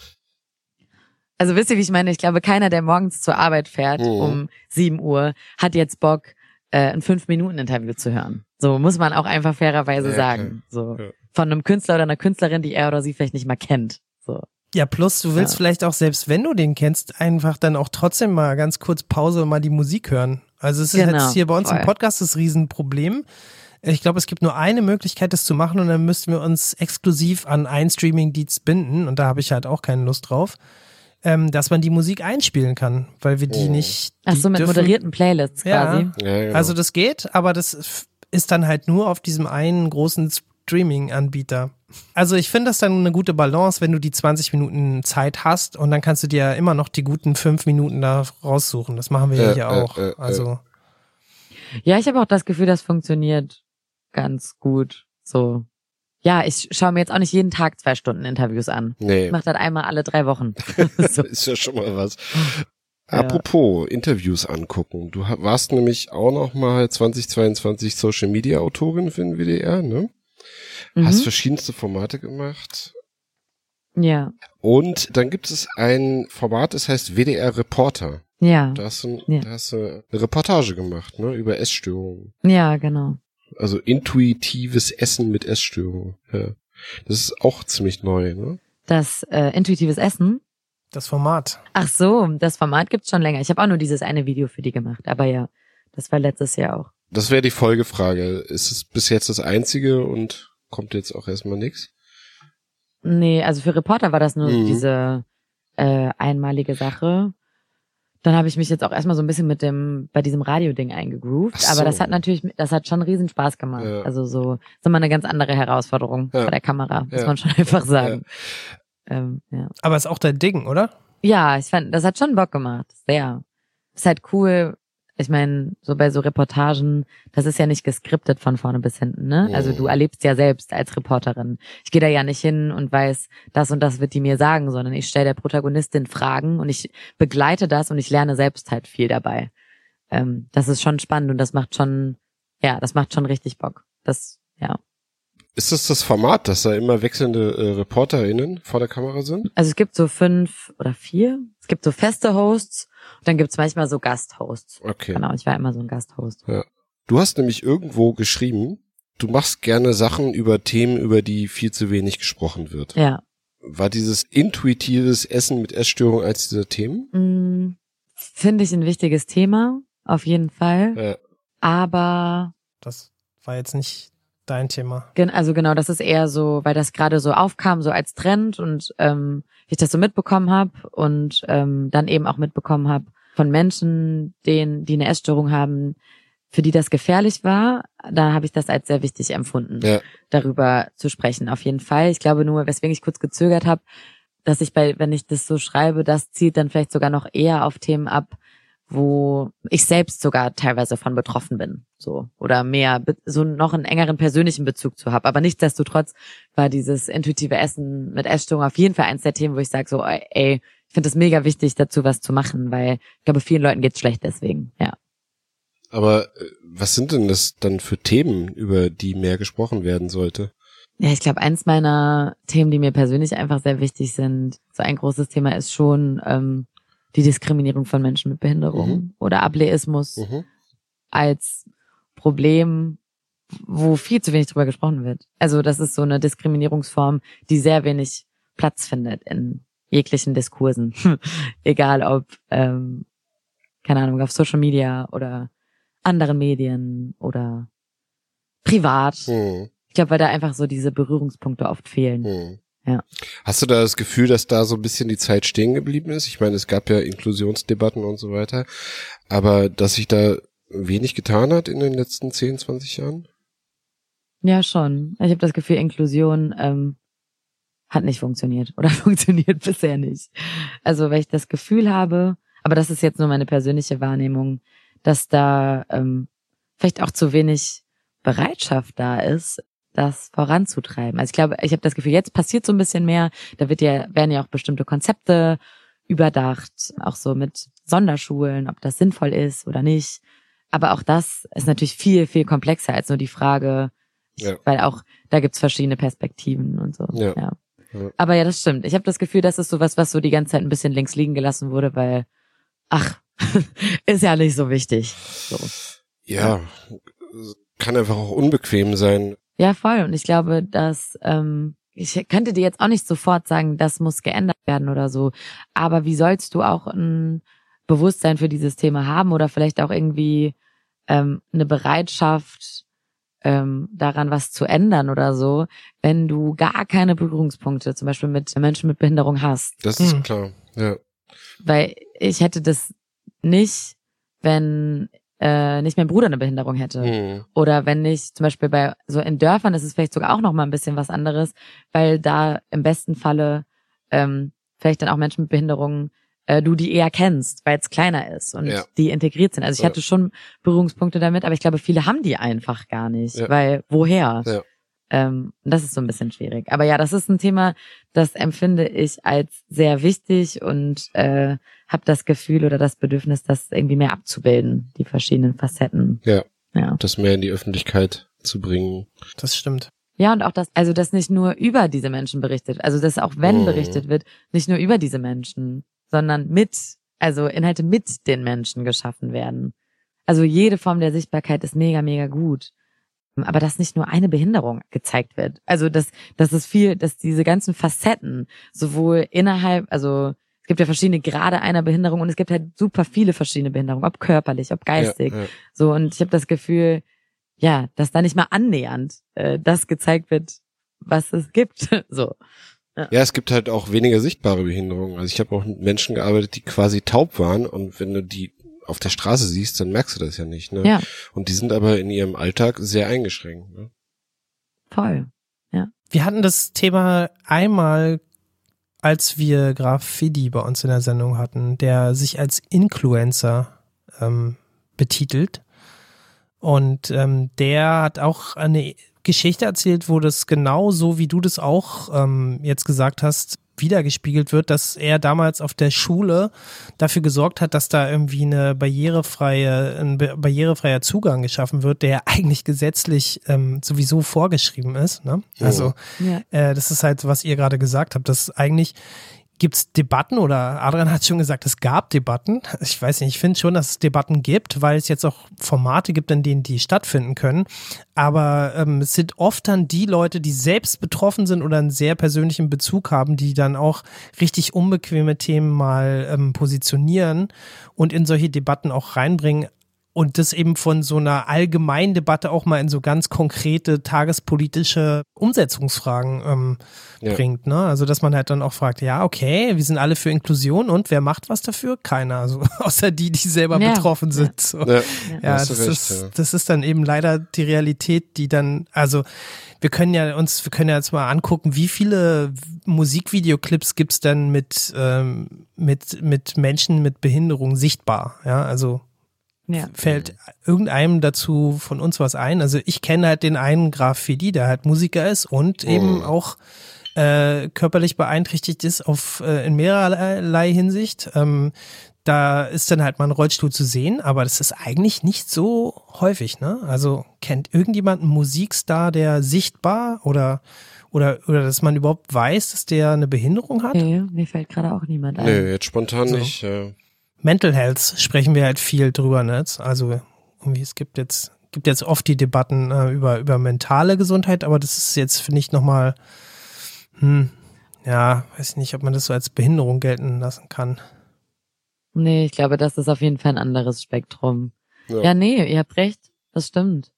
Also wisst ihr, wie ich meine? Ich glaube, keiner, der morgens zur Arbeit fährt Mhm. um 7 Uhr, hat jetzt Bock, äh, ein 5-Minuten-Interview zu hören. So muss man auch einfach fairerweise Ja, sagen. So Ja. von einem Künstler oder einer Künstlerin, die er oder sie vielleicht nicht mal kennt. So. Ja, plus du willst Ja. vielleicht auch, selbst wenn du den kennst, einfach dann auch trotzdem mal ganz kurz Pause und mal die Musik hören. Also es ist Genau, jetzt hier bei uns im voll. Podcast das Riesenproblem. Ich glaube, es gibt nur eine Möglichkeit, das zu machen und dann müssten wir uns exklusiv an einen Streaming-Dienst binden und da habe ich halt auch keine Lust drauf, ähm, dass man die Musik einspielen kann, weil wir die Oh. nicht. Ach die so, mit dürfen- moderierten Playlists Ja. quasi. Ja, genau. Also das geht, aber das ist dann halt nur auf diesem einen großen Streaming-Anbieter. Also ich finde das dann eine gute Balance, wenn du die 20 Minuten Zeit hast und dann kannst du dir immer noch die guten fünf Minuten da raussuchen. Das machen wir ja Äh, hier äh, auch. äh, äh. Also Ja, ich habe auch das Gefühl, das funktioniert ganz gut. So. Ja, ich schaue mir jetzt auch nicht jeden Tag zwei Stunden Interviews an. Nee, Ich mache das einmal alle drei Wochen. so. ist ja schon mal was. Ja. Apropos Interviews angucken. Du warst nämlich auch noch mal 2022 Social Media Autorin für den WDR, ne? Hast Mhm. verschiedenste Formate gemacht. Ja, Und dann gibt es ein Format, das heißt WDR Reporter. ja, Da hast du, Ja. da hast du eine Reportage gemacht, ne? Über Essstörungen. ja, genau. Also intuitives Essen mit Essstörungen. Ja. Das ist auch ziemlich neu, ne? Das äh, intuitives Essen. das Format. Ach so, das Format gibt's schon länger. Ich habe auch nur dieses eine Video für die gemacht. Aber ja, das war letztes Jahr auch. Das wäre die Folgefrage. Ist es bis jetzt das einzige und kommt jetzt auch erstmal nichts? Nee, also für Reporter war das nur Mhm. diese äh, einmalige Sache. Dann habe ich mich jetzt auch erstmal so ein bisschen mit dem, bei diesem Radio-Ding eingegroovt. So. Aber das hat natürlich, das hat schon riesen Spaß gemacht. Ja. Also so, ist immer eine ganz andere Herausforderung Ja. vor der Kamera, muss Ja. man schon einfach sagen. Ähm, ja. Aber ist auch dein Ding, oder? ja, ich fand, das hat schon Bock gemacht. Sehr. Ist halt cool. Ich meine, so bei so Reportagen, das ist ja nicht geskriptet von vorne bis hinten, ne? Also Mhm. du erlebst ja selbst als Reporterin. Ich gehe da ja nicht hin und weiß, das und das wird die mir sagen, sondern ich stelle der Protagonistin Fragen und ich begleite das und ich lerne selbst halt viel dabei. Ähm, das ist schon spannend und das macht schon, ja, das macht schon richtig Bock. Das, ja. Ist das das Format, dass da immer wechselnde äh, ReporterInnen vor der Kamera sind? Also es gibt so fünf oder vier. Es gibt so feste Hosts und dann gibt's manchmal so Gasthosts. Okay. Genau, ich war immer so ein Gasthost. Du hast nämlich irgendwo geschrieben, du machst gerne Sachen über Themen, über die viel zu wenig gesprochen wird. Ja. War dieses intuitives Essen mit Essstörung als dieser Themen? Mm, Finde ich ein wichtiges Thema, auf jeden Fall. Ja. Aber Das war jetzt nicht dein Thema. gen- also genau, das ist eher so, weil das gerade so aufkam, so als Trend und ähm, ich das so mitbekommen habe und ähm, dann eben auch mitbekommen habe von Menschen, denen, die eine Essstörung haben, für die das gefährlich war, da habe ich das als sehr wichtig empfunden. Ja. darüber zu sprechen. Auf jeden Fall. Ich glaube nur, weswegen ich kurz gezögert habe, dass ich bei, wenn ich das so schreibe, das zielt dann vielleicht sogar noch eher auf Themen ab, wo ich selbst sogar teilweise von betroffen bin, so oder mehr so noch einen engeren persönlichen Bezug zu habe. Aber nichtsdestotrotz war dieses intuitive Essen mit Essstörung auf jeden Fall eins der Themen, wo ich sage so, ey, ich finde es mega wichtig, dazu was zu machen, weil ich glaube, vielen Leuten geht's schlecht deswegen. Ja. Aber äh, was sind denn das dann für Themen, über die mehr gesprochen werden sollte? Ja, ich glaube, eins meiner Themen, die mir persönlich einfach sehr wichtig sind, so ein großes Thema ist schon ähm, die Diskriminierung von Menschen mit Behinderung Mhm. oder Ableismus Mhm. als Problem, wo viel zu wenig drüber gesprochen wird. Also das ist so eine Diskriminierungsform, die sehr wenig Platz findet in jeglichen Diskursen. Egal ob, ähm, keine Ahnung, auf Social Media oder anderen Medien oder privat. Hm. Ich glaube, weil da einfach so diese Berührungspunkte oft fehlen. Ja. Hast du da das Gefühl, dass da so ein bisschen die Zeit stehen geblieben ist? Ich meine, es gab ja Inklusionsdebatten und so weiter, aber dass sich da wenig getan hat in den letzten 10, 20 Jahren? Ja, schon. Ich habe das Gefühl, Inklusion ähm, hat nicht funktioniert oder funktioniert bisher nicht. Also, weil ich das Gefühl habe, aber das ist jetzt nur meine persönliche Wahrnehmung, dass da ähm, vielleicht auch zu wenig Bereitschaft da ist, das voranzutreiben. Also ich glaube, ich habe das Gefühl, jetzt passiert so ein bisschen mehr. Da wird ja, werden ja auch bestimmte Konzepte überdacht, auch so mit Sonderschulen, ob das sinnvoll ist oder nicht. Aber auch das ist natürlich viel, viel komplexer als nur die Frage, Ja. weil auch da gibt's verschiedene Perspektiven und so. Ja. Ja. Aber ja, das stimmt. Ich habe das Gefühl, das ist sowas, was so die ganze Zeit ein bisschen links liegen gelassen wurde, weil, ach, ist ja nicht so wichtig. So. Ja, kann einfach auch unbequem sein. Ja, voll. Und ich glaube, dass ähm, ich könnte dir jetzt auch nicht sofort sagen, das muss geändert werden oder so. Aber wie sollst du auch ein Bewusstsein für dieses Thema haben oder vielleicht auch irgendwie ähm, eine Bereitschaft ähm, daran, was zu ändern oder so, wenn du gar keine Berührungspunkte zum Beispiel mit Menschen mit Behinderung hast. Das ist Hm. klar. Ja. Weil ich hätte das nicht, wenn äh, nicht mein Bruder eine Behinderung hätte. Hm. Oder wenn ich zum Beispiel bei so in Dörfern ist es vielleicht sogar auch noch mal ein bisschen was anderes, weil da im besten Falle ähm, vielleicht dann auch Menschen mit Behinderungen äh, du die eher kennst, weil es kleiner ist und Ja. die integriert sind. Also ich Ja. hatte schon Berührungspunkte damit, aber ich glaube, viele haben die einfach gar nicht, Ja. weil woher? Ja. Ähm, das ist so ein bisschen schwierig. Aber ja, das ist ein Thema, das empfinde ich als sehr wichtig und äh, habe das Gefühl oder das Bedürfnis, das irgendwie mehr abzubilden, die verschiedenen Facetten. Ja. Ja. Das mehr in die Öffentlichkeit zu bringen. Das stimmt. Ja, und auch das, also dass nicht nur über diese Menschen berichtet, also dass auch wenn Mhm. berichtet wird, nicht nur über diese Menschen, sondern mit, also Inhalte mit den Menschen geschaffen werden. Also jede Form der Sichtbarkeit ist mega, mega gut. Aber dass nicht nur eine Behinderung gezeigt wird. Also dass, dass es viel, dass diese ganzen Facetten sowohl innerhalb, also es gibt ja verschiedene Grade einer Behinderung und es gibt halt super viele verschiedene Behinderungen, ob körperlich, ob geistig. Ja, ja. So, und ich habe das Gefühl, ja, dass da nicht mal annähernd äh, das gezeigt wird, was es gibt. so. Ja, es gibt halt auch weniger sichtbare Behinderungen. Also ich habe auch mit Menschen gearbeitet, die quasi taub waren und wenn du die auf der Straße siehst, dann merkst du das ja nicht. Ne? Ja. Und die sind aber in ihrem Alltag sehr eingeschränkt. Ne? Voll. Wir hatten das Thema einmal, als wir Graf Fidi bei uns in der Sendung hatten, der sich als Influencer ähm, betitelt. Und ähm, der hat auch eine Geschichte erzählt, wo das genau so, wie du das auch ähm, jetzt gesagt hast, wiedergespiegelt wird, dass er damals auf der Schule dafür gesorgt hat, dass da irgendwie eine barrierefreie, ein ba- barrierefreier Zugang geschaffen wird, der eigentlich gesetzlich ähm, sowieso vorgeschrieben ist. Ne? Also Ja. äh, das ist halt, was ihr gerade gesagt habt, dass eigentlich gibt's Debatten oder Adrian hat schon gesagt, es gab Debatten. Ich weiß nicht, ich finde schon, dass es Debatten gibt, weil es jetzt auch Formate gibt, in denen die stattfinden können. Aber ähm, es sind oft dann die Leute, die selbst betroffen sind oder einen sehr persönlichen Bezug haben, die dann auch richtig unbequeme Themen mal ähm, positionieren und in solche Debatten auch reinbringen. Und das eben von so einer allgemeinen Debatte auch mal in so ganz konkrete tagespolitische Umsetzungsfragen ähm, Ja. bringt. Ne? Also dass man halt dann auch fragt, ja, okay, wir sind alle für Inklusion und wer macht was dafür? Keiner. Also außer die, die selber Ja, betroffen sind. So. Ja, Ja, das, recht, ist, ja. das ist dann eben leider die Realität, die dann, also wir können ja uns, wir können ja jetzt mal angucken, wie viele Musikvideoclips gibt's denn mit, ähm, mit, mit Menschen mit Behinderung sichtbar. Ja, also Ja. fällt irgendeinem dazu von uns was ein? Also ich kenne halt den einen Graf Fidi, der halt Musiker ist und eben auch äh, körperlich beeinträchtigt ist auf äh, in mehrerlei Hinsicht. Ähm, da ist dann halt mal ein Rollstuhl zu sehen, aber das ist eigentlich nicht so häufig, ne? Also kennt irgendjemand einen Musikstar, der sichtbar oder oder oder dass man überhaupt weiß, dass der eine Behinderung hat? Nee, mir fällt gerade auch niemand ein. Nee, jetzt spontan So. nicht. Äh, Mental Health sprechen wir halt viel drüber, ne? Also irgendwie es gibt jetzt gibt jetzt oft die Debatten äh, über über mentale Gesundheit, aber das ist jetzt finde ich noch mal hm, ja, weiß ich nicht, ob man das so als Behinderung gelten lassen kann. Nee, ich glaube, das ist auf jeden Fall ein anderes Spektrum. Ja. Ja, nee, ihr habt recht. Das stimmt.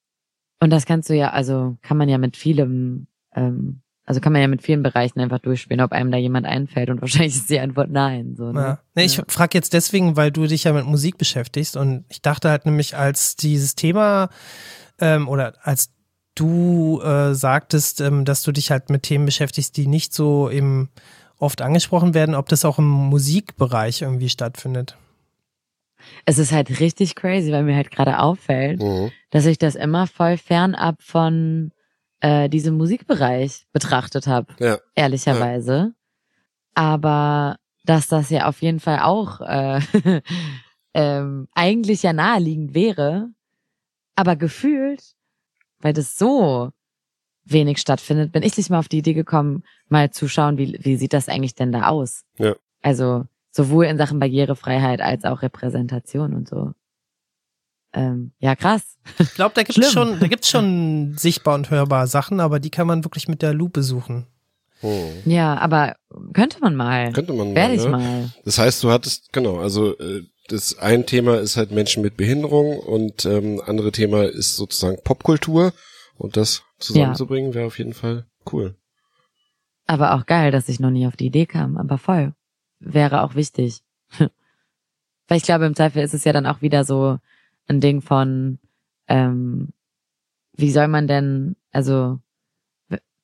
Und das kannst du ja, also kann man ja mit vielem, ähm, also kann man ja mit vielen Bereichen einfach durchspielen, ob einem da jemand einfällt und wahrscheinlich ist die Antwort nein. So, ne? Ja. Nee, ich Ja. frage jetzt deswegen, weil du dich ja mit Musik beschäftigst und ich dachte halt nämlich, als dieses Thema ähm, oder als du äh, sagtest, ähm, dass du dich halt mit Themen beschäftigst, die nicht so eben oft angesprochen werden, ob das auch im Musikbereich irgendwie stattfindet. Es ist halt richtig crazy, weil mir halt gerade auffällt, mhm. dass ich das immer voll fernab von äh, diesem Musikbereich betrachtet habe, Ja. ehrlicherweise. Aber dass das ja auf jeden Fall auch äh, ähm, eigentlich ja naheliegend wäre, aber gefühlt, weil das so wenig stattfindet, bin ich nicht mal auf die Idee gekommen, mal zu schauen, wie, wie sieht das eigentlich denn da aus? Ja. Also sowohl in Sachen Barrierefreiheit als auch Repräsentation und so. Ähm, ja, krass. Ich glaube, da gibt es schon, da gibt's schon sichtbar und hörbar Sachen, aber die kann man wirklich mit der Lupe suchen. Mhm. Ja, aber könnte man mal. Könnte man Werde mal, ich ne? mal. Das heißt, du hattest, genau, also äh, das ein Thema ist halt Menschen mit Behinderung und ähm, andere Thema ist sozusagen Popkultur und das zusammenzubringen wäre auf jeden Fall cool. Aber auch geil, dass ich noch nie auf die Idee kam. Aber voll. Wäre auch wichtig. Weil ich glaube, im Zweifel ist es ja dann auch wieder so, ein Ding von, ähm, wie soll man denn, also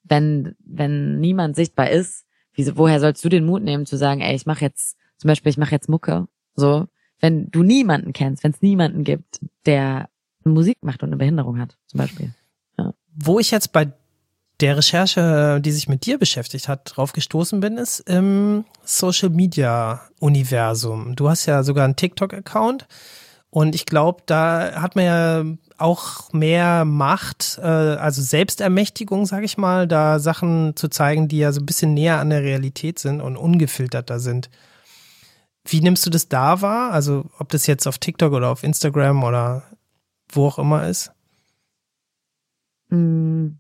wenn wenn niemand sichtbar ist, wie, woher sollst du den Mut nehmen zu sagen, ey, ich mache jetzt zum Beispiel, ich mache jetzt Mucke, so, wenn du niemanden kennst, wenn es niemanden gibt, der Musik macht und eine Behinderung hat, zum Beispiel. Wo ich jetzt bei der Recherche, die sich mit dir beschäftigt hat, drauf gestoßen bin, ist im Social Media Universum. Du hast ja sogar einen TikTok-Account und ich glaube, da hat man ja auch mehr Macht, äh, also Selbstermächtigung, sage ich mal, da Sachen zu zeigen, die ja so ein bisschen näher an der Realität sind und ungefilterter sind. Wie nimmst du das da wahr? Also ob das jetzt auf TikTok oder auf Instagram oder wo auch immer ist? Mm.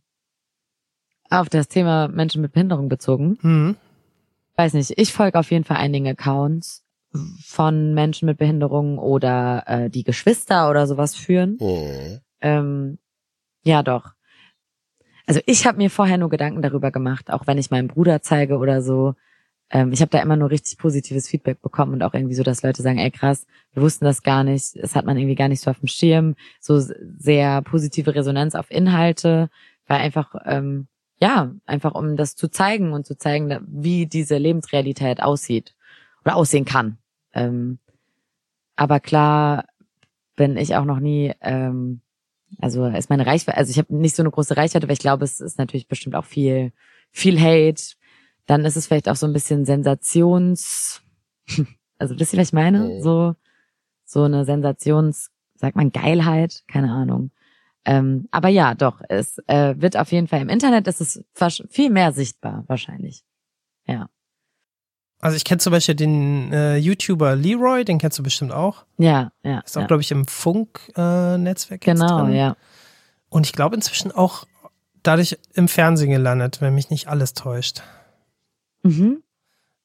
Auf das Thema Menschen mit Behinderung bezogen. Hm. Weiß nicht, ich folge auf jeden Fall einigen Accounts von Menschen mit Behinderung oder äh, die Geschwister oder sowas führen. Mhm. Ähm, ja, doch. Also ich habe mir vorher nur Gedanken darüber gemacht, auch wenn ich meinem Bruder zeige oder so. Ähm, ich habe da immer nur richtig positives Feedback bekommen und auch irgendwie so, dass Leute sagen, ey krass, wir wussten das gar nicht, das hat man irgendwie gar nicht so auf dem Schirm. So sehr positive Resonanz auf Inhalte, weil einfach, ähm, ja, einfach um das zu zeigen und zu zeigen, wie diese Lebensrealität aussieht oder aussehen kann. Ähm, aber klar bin ich auch noch nie, ähm, also ist meine Reichweite, also ich habe nicht so eine große Reichweite, weil ich glaube, es ist natürlich bestimmt auch viel, viel Hate. Dann ist es vielleicht auch so ein bisschen Sensations, also wisst ihr, was ich meine? Mhm. So, so eine Sensations, sagt man Geilheit, keine Ahnung. Ähm, aber ja, doch, es äh, wird auf jeden Fall im Internet, ist es wasch- viel mehr sichtbar, wahrscheinlich. Ja. Also ich kenne zum Beispiel den äh, YouTuber Leroy, den kennst du bestimmt auch. Ja, ja. Ist auch, ja. glaube ich, im Funk-Netzwerk jetzt Genau, drin. ja. Und ich glaube inzwischen auch dadurch im Fernsehen gelandet, wenn mich nicht alles täuscht. Mhm.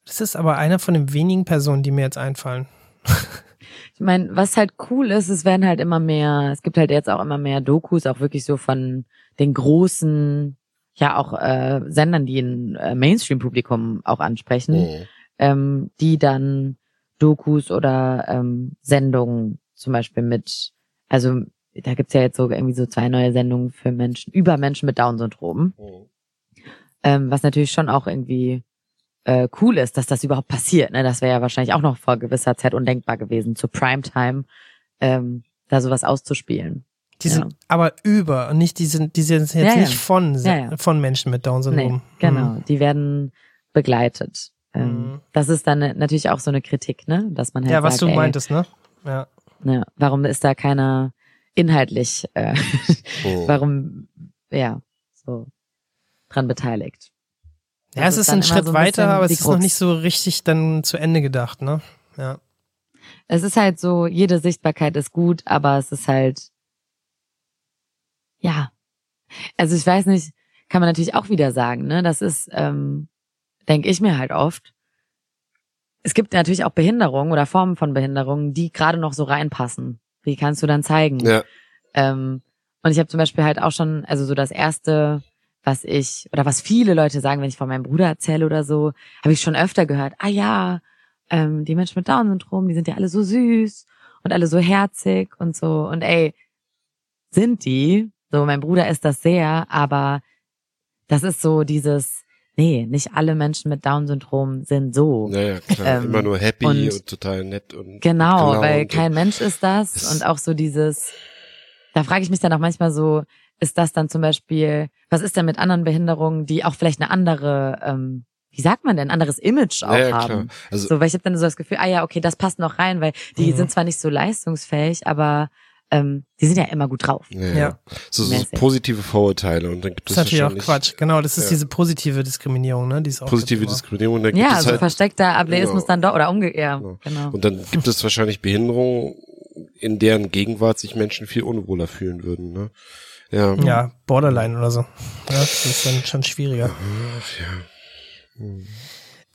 Das ist aber eine von den wenigen Personen, die mir jetzt einfallen. Ich meine, was halt cool ist, es werden halt immer mehr, es gibt halt jetzt auch immer mehr Dokus, auch wirklich so von den großen, ja auch äh, Sendern, die ein äh, Mainstream-Publikum auch ansprechen, Mhm. Ähm, die dann Dokus oder ähm, Sendungen zum Beispiel mit, also da gibt's ja jetzt so irgendwie so zwei neue Sendungen für Menschen, über Menschen mit Down-Syndrom, Mhm. ähm, was natürlich schon auch irgendwie äh, cool ist, dass das überhaupt passiert. Ne? Das wäre ja wahrscheinlich auch noch vor gewisser Zeit undenkbar gewesen, zu Primetime ähm, da sowas auszuspielen. Die Ja. sind aber über und nicht, die sind, die sind jetzt Ja, ja. nicht von, Ja, ja. von Menschen mit Down-Syndrom. Nee, genau, Mhm. die werden begleitet. Ähm, Mhm. Das ist dann natürlich auch so eine Kritik, ne? Dass man halt Ja, was sagt, du ey, meintest, ne? Ja. Ne, warum ist da keiner inhaltlich, äh, Mhm. warum, ja, so dran beteiligt. Ja, Das es ist ein Schritt so ein weiter, aber es ist noch Krux. nicht so richtig dann zu Ende gedacht, ne? Ja. Es ist halt so, jede Sichtbarkeit ist gut, aber es ist halt, ja. Also ich weiß nicht, kann man natürlich auch wieder sagen, ne? Das ist, ähm, denke ich mir halt oft. Es gibt natürlich auch Behinderungen oder Formen von Behinderungen, die gerade noch so reinpassen. Wie kannst du dann zeigen? Ja. Ähm, und ich habe zum Beispiel halt auch schon, also so das erste, was ich, oder was viele Leute sagen, wenn ich von meinem Bruder erzähle oder so, habe ich schon öfter gehört, ah ja, ähm, die Menschen mit Down-Syndrom, die sind ja alle so süß und alle so herzig und so. Und ey, sind die, so mein Bruder ist das sehr, aber das ist so dieses, nee, nicht alle Menschen mit Down-Syndrom sind so. Naja, klar. Ähm, Immer nur happy und- und, total nett und Genau, gelaunt weil und- kein Mensch ist das Es- und auch so dieses, da frage ich mich dann auch manchmal so, ist das dann zum Beispiel, was ist denn mit anderen Behinderungen, die auch vielleicht eine andere, ähm, wie sagt man denn, anderes Image auch Naja, haben? klar. Also So, weil ich habe dann so das Gefühl, ah ja, okay, das passt noch rein, weil die Mhm. sind zwar nicht so leistungsfähig, aber ähm, die sind ja immer gut drauf. Ja, Ja. So, so positive Vorurteile und dann gibt Das es ist natürlich auch Quatsch. Genau, das ist Ja. diese positive Diskriminierung, ne? Die ist auch Positive. Diskriminierung. Dann gibt Ja, es also halt, versteckter Ableismus Genau. dann doch oder umgekehrt. Ja, Genau. genau. und dann gibt es wahrscheinlich Behinderungen, in deren Gegenwart sich Menschen viel unwohler fühlen würden. Ne? Ja. Ja, Borderline oder so. Ja, das ist dann schon schwieriger. Ach, ja. Hm.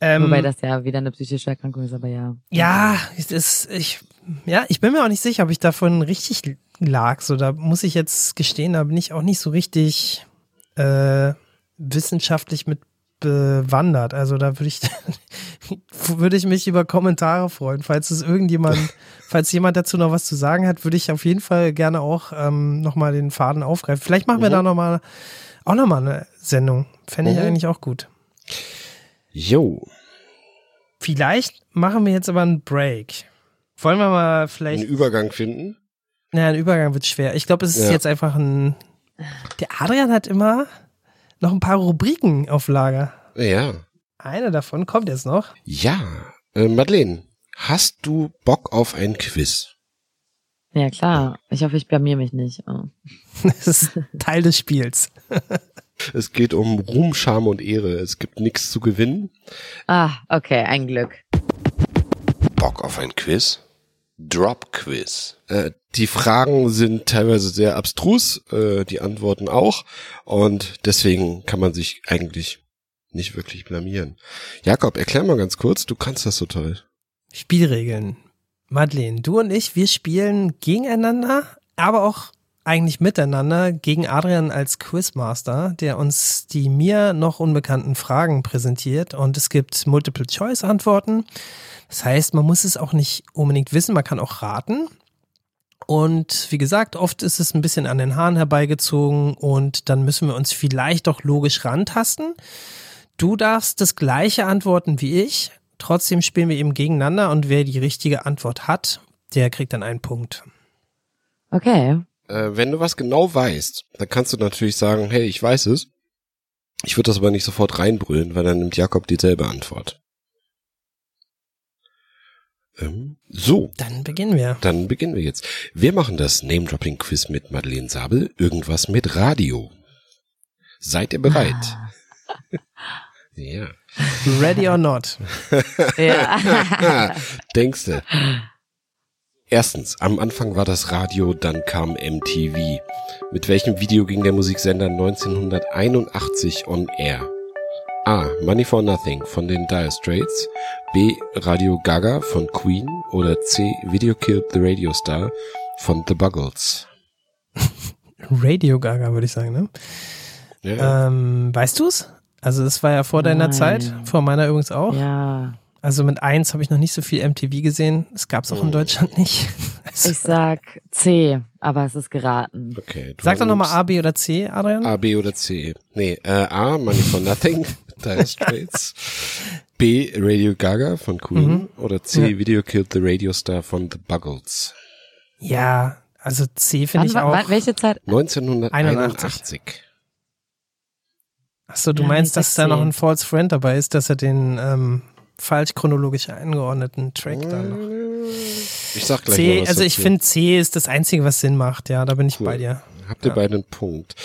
Ähm, Wobei das ja wieder eine psychische Erkrankung ist, aber ja. Ja, es ist, ich, ja, ich bin mir auch nicht sicher, ob ich davon richtig lag. So, da muss ich jetzt gestehen, da bin ich auch nicht so richtig äh, wissenschaftlich mit bewandert. Also da würde ich, würde ich mich über Kommentare freuen. Falls es irgendjemand, falls jemand dazu noch was zu sagen hat, würde ich auf jeden Fall gerne auch ähm, nochmal den Faden aufgreifen. Vielleicht machen wir Mhm. da nochmal, auch nochmal eine Sendung. Fände ich Mhm. eigentlich auch gut. Jo, Vielleicht machen wir jetzt aber einen Break. Wollen wir mal einen vielleicht, Übergang finden. naja, ein Übergang wird schwer. Ich glaube, es ist Ja. jetzt einfach ein, der Adrian hat immer noch ein paar Rubriken auf Lager. Ja. Eine davon kommt jetzt noch. Ja. Äh, Madeleine, hast du Bock auf ein Quiz? Ja, klar. Ich hoffe, ich blamier mich nicht. Oh. Das ist Teil des Spiels. Es geht um Ruhm, Scham und Ehre. Es gibt nichts zu gewinnen. Ah, okay, ein Glück. Bock auf ein Quiz? Drop Quiz. Äh, die Fragen sind teilweise sehr abstrus, äh, die Antworten auch. Und deswegen kann man sich eigentlich nicht wirklich blamieren. Jakob, erklär mal ganz kurz, du kannst das so toll. Spielregeln. Madeleine, du und ich, wir spielen gegeneinander, aber auch eigentlich miteinander gegen Adrian als Quizmaster, der uns die mir noch unbekannten Fragen präsentiert. Und es gibt Multiple-Choice-Antworten. Das heißt, man muss es auch nicht unbedingt wissen, man kann auch raten. Und wie gesagt, oft ist es ein bisschen an den Haaren herbeigezogen und dann müssen wir uns vielleicht doch logisch rantasten. Du darfst das gleiche antworten wie ich. Trotzdem spielen wir eben gegeneinander und wer die richtige Antwort hat, der kriegt dann einen Punkt. Okay. Äh, wenn du was genau weißt, dann kannst du natürlich sagen, hey, ich weiß es. Ich würde das aber nicht sofort reinbrüllen, weil dann nimmt Jakob dieselbe Antwort. Ähm, so, Dann beginnen wir. dann beginnen wir jetzt. Wir machen das Name-Dropping-Quiz mit Madeleine Sabel, irgendwas mit Radio. Seid ihr bereit? Ja. Ready or not? Ja. Denkste. Erstens, am Anfang war das Radio, dann kam MTV. Mit welchem Video ging der Musiksender 1981 on air? A. Money for Nothing von den Dire Straits. B. Radio Gaga von Queen. Oder C. Video Killed the Radio Star von The Buggles. Radio Gaga, würde ich sagen, ne? Ja. Ähm, weißt du's? Also das war ja vor deiner Nein. Zeit, vor meiner übrigens auch. ja. Also mit eins habe ich noch nicht so viel MTV gesehen. Das gab's auch in. Deutschland nicht. Also, Ich sag C, aber es ist geraten. Okay. sag doch nochmal A, B oder C, Adrian. A, B oder C? Nee, äh, A, Money for Nothing, Dire Straits. B, Radio Gaga von Queen. Mhm. Oder C, Ja. Video Killed the Radio Star von The Buggles. Ja, also C finde ich auch. welche Zeit? 1981. Achso, du Ja, meinst, dass da noch ein False Friend dabei ist, dass er den ähm, falsch chronologisch eingeordneten Track da noch. Ich sag gleich C, noch was also ich finde C ist das Einzige, was Sinn macht, ja, da bin ich Cool. bei dir. Habt ihr Ja. beide einen Punkt.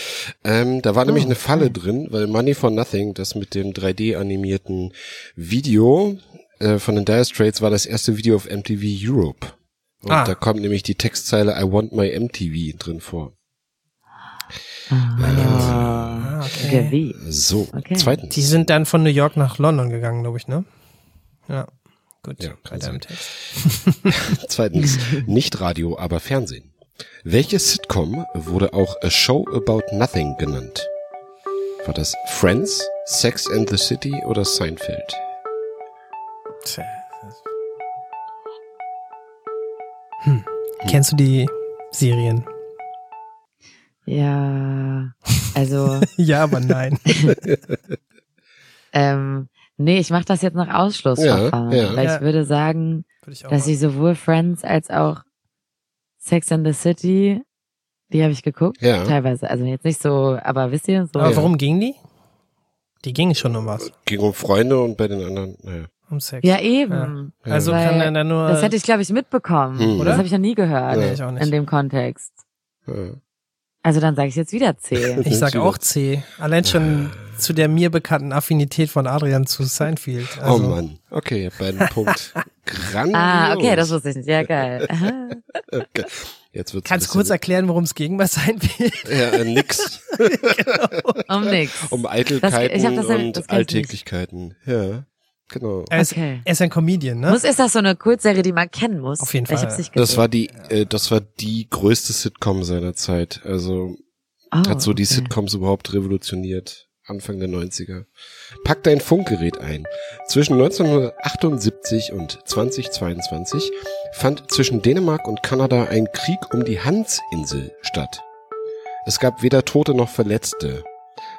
Ähm, da war nämlich Oh, eine Falle drin, weil Money for Nothing, das mit dem 3D-animierten Video äh, von den Dire Straits, war das erste Video auf MTV Europe. Und Ah. da kommt nämlich die Textzeile I want my MTV drin vor. Ah, Ah, okay. So, Okay. zweitens. Die sind dann von New York nach London gegangen, glaube ich, ne? Ja, gut. Ja, sein. Text. Zweitens, nicht Radio, aber Fernsehen. Welche Sitcom wurde auch A Show About Nothing genannt? War das Friends, Sex and the City oder Seinfeld? Tja, das- Hm. Kennst du die Serien? Ja. Also, ja, aber nein. ähm, nee, ich mache das jetzt nach Ausschlussverfahren. Ja, ja. Weil Ja. ich würde sagen, Würde ich dass machen. ich sowohl Friends als auch Sex and the City, die habe ich geguckt. Ja. Teilweise. Also jetzt nicht so, aber wisst ihr, so. aber Ja. worum ging die? Die ging schon um was. Ging um Freunde und bei den anderen, naja. Um Sex. Ja, eben. Ja. Also Weil kann er dann nur. Das hätte ich, glaube ich, mitbekommen. Hm. Oder? Das habe ich ja nie gehört. Ja. ich auch nicht. In dem Kontext. Ja. Also dann sage ich jetzt wieder C. Ich sag Wieder. auch C. Allein schon zu der mir bekannten Affinität von Adrian zu Seinfeld. oh Also, Mann. Okay, ihr habt beiden Punkt. Grandios. ah, okay, das wusste ich nicht. Ja, geil. Okay. Jetzt wird's Kannst du kurz erklären, worum es ging bei Seinfeld? Ja, äh, nix. Um nix. Um Eitelkeiten Das- ich hab das- das und Alltäglichkeiten. Ja, genau. Er ist, Okay. er ist ein Comedian, ne? Muss, ist das so eine Kurzserie, die man kennen muss? Auf jeden Weil Ich Fall. hab's nicht gesehen. Das war die, äh, das war die größte Sitcom seiner Zeit. Also oh, hat so die okay. Sitcoms überhaupt revolutioniert. Anfang der 90er. Pack dein Funkgerät ein. Zwischen 1978 und 2022 fand zwischen Dänemark und Kanada ein Krieg um die Hansinsel statt. Es gab weder Tote noch Verletzte.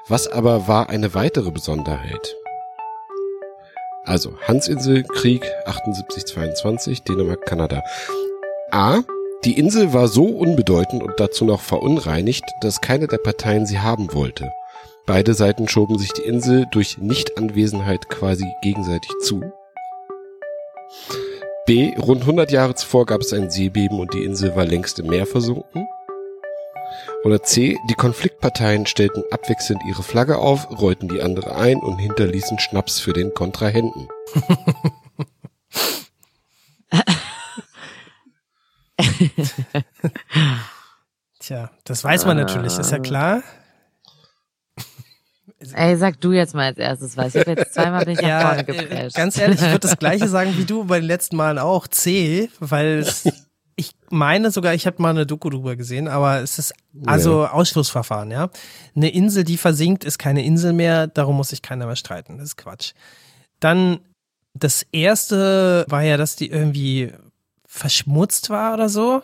Was aber war eine weitere Besonderheit? Also Hansinsel, Krieg 78-22, Dänemark, Kanada. A. Die Insel war so unbedeutend und dazu noch verunreinigt, dass keine der Parteien sie haben wollte. Beide Seiten schoben sich die Insel durch Nichtanwesenheit quasi gegenseitig zu. B. Rund 100 Jahre zuvor gab es ein Seebeben und die Insel war längst im Meer versunken. Oder C. Die Konfliktparteien stellten abwechselnd ihre Flagge auf, rollten die andere ein und hinterließen Schnaps für den Kontrahenten. Tja, das weiß man natürlich, ist ja klar. Ey, sag du jetzt mal als erstes was. Ich hab jetzt zweimal bin ich nach vorne äh, geprescht. ganz ehrlich, ich würde das gleiche sagen wie du bei den letzten Malen auch. C, weil es, meine sogar, ich habe mal eine Doku drüber gesehen, aber es ist also Ausschlussverfahren, ja. Eine Insel, die versinkt, ist keine Insel mehr, darum muss sich keiner mehr streiten. Das ist Quatsch. Dann das erste war ja, dass die irgendwie verschmutzt war oder so.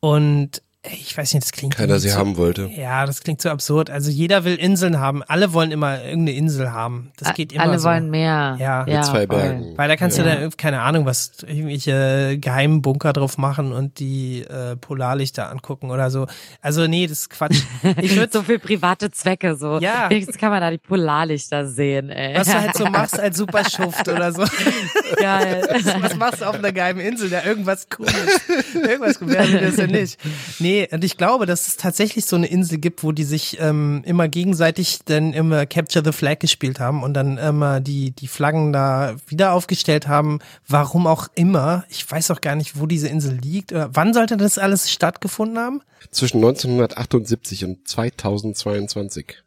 Und ich weiß nicht, das klingt Keiner sie so- haben wollte. Ja, das klingt so absurd. Also jeder will Inseln haben. Alle wollen immer irgendeine Insel haben. Das geht immer Alle so. wollen mehr. Ja. ja Mit zwei voll. Bergen. Weil da kannst Ja. du dann, keine Ahnung, was, irgendwelche geheimen Bunker drauf machen und die äh, Polarlichter angucken oder so. Also nee, das ist Quatsch. Ich würde so viel private Zwecke so. Ja. Wenigstens kann man da die Polarlichter sehen, ey. was du halt so machst als Superschuft oder so. Geil. Was machst du auf einer geheimen Insel? Da irgendwas Cooles. Irgendwas Cooles. Wer will das denn nicht? Nee, und ich glaube, dass es tatsächlich so eine Insel gibt, wo die sich ähm, immer gegenseitig dann immer Capture the Flag gespielt haben und dann immer die, die Flaggen da wieder aufgestellt haben. Warum auch immer. Ich weiß auch gar nicht, wo diese Insel liegt. Oder wann sollte das alles stattgefunden haben? Zwischen 1978 und 2022.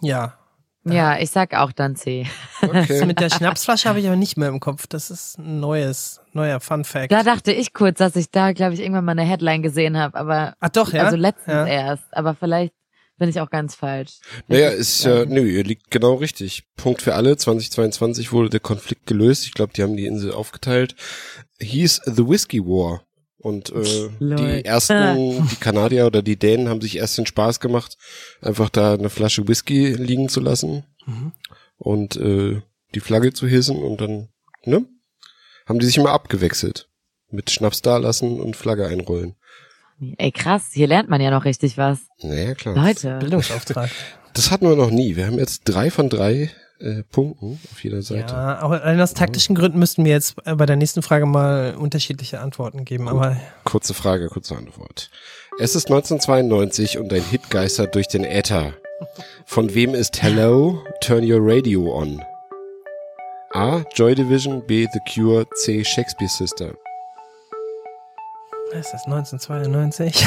Ja. Ja, ich sag auch dann C. Das Okay. mit der Schnapsflasche habe ich aber nicht mehr im Kopf. Das ist ein neues, neuer Fun Fact. Da dachte ich kurz, dass ich da, glaube ich, irgendwann mal eine Headline gesehen habe, aber Ach doch, ja? also letztens Ja. erst. Aber vielleicht bin ich auch ganz falsch. Naja, ist ja, nö, ihr liegt genau richtig. Punkt für alle. 2022 wurde der Konflikt gelöst. Ich glaube, die haben die Insel aufgeteilt. Hieß The Whiskey War. Und äh, die ersten, die Kanadier oder die Dänen haben sich erst den Spaß gemacht, einfach da eine Flasche Whisky liegen zu lassen und äh, die Flagge zu hissen und dann, ne? Haben die sich immer abgewechselt. Mit Schnaps da lassen und Flagge einrollen. Ey, krass, hier lernt man ja noch richtig was. Naja, klar. Leute. Bildungsauftrag. Das hatten wir noch nie. Wir haben jetzt drei von drei äh, Punkten auf jeder Seite. Ja, aber allein aus taktischen Gründen müssten wir jetzt äh, bei der nächsten Frage mal unterschiedliche Antworten geben. Aber Kurze Frage, kurze Antwort. Es ist 1992 und ein Hit geistert durch den Äther. Von wem ist Hello, Turn Your Radio On? A. Joy Division, B. The Cure, C. Shakespeare Sister. was ist das 1992?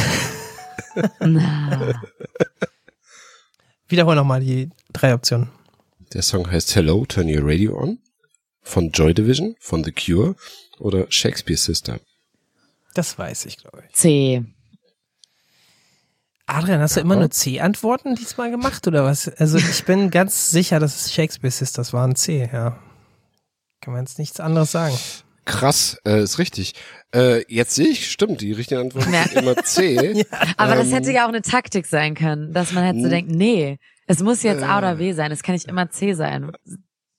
Na, Wiederhol nochmal die drei Optionen. Der Song heißt Hello, Turn Your Radio On. Von Joy Division, von The Cure oder Shakespeare Sister. Das weiß ich, glaube ich. C. Adrian, hast du immer nur C-Antworten diesmal gemacht oder was? Also ich bin ganz sicher, dass es Shakespeare Sisters waren. C, ja. Kann man jetzt nichts anderes sagen. Krass, äh, ist richtig. Äh, jetzt sehe ich, stimmt, die richtige Antwort Ja. ist immer C. Aber das Ähm, hätte ja auch eine Taktik sein können, dass man hätte so denkt, nee, es muss jetzt A Äh. oder B sein, es kann nicht immer C sein.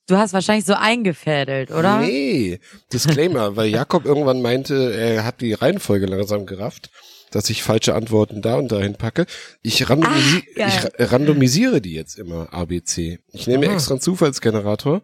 Du hast wahrscheinlich so eingefädelt, oder? Nee, Disclaimer, weil Jakob irgendwann meinte, er hat die Reihenfolge langsam gerafft, dass ich falsche Antworten da und dahin packe. Ich, randomisi geil. ich ra- randomisiere die jetzt immer ABC. Ich nehme Aha. extra einen Zufallsgenerator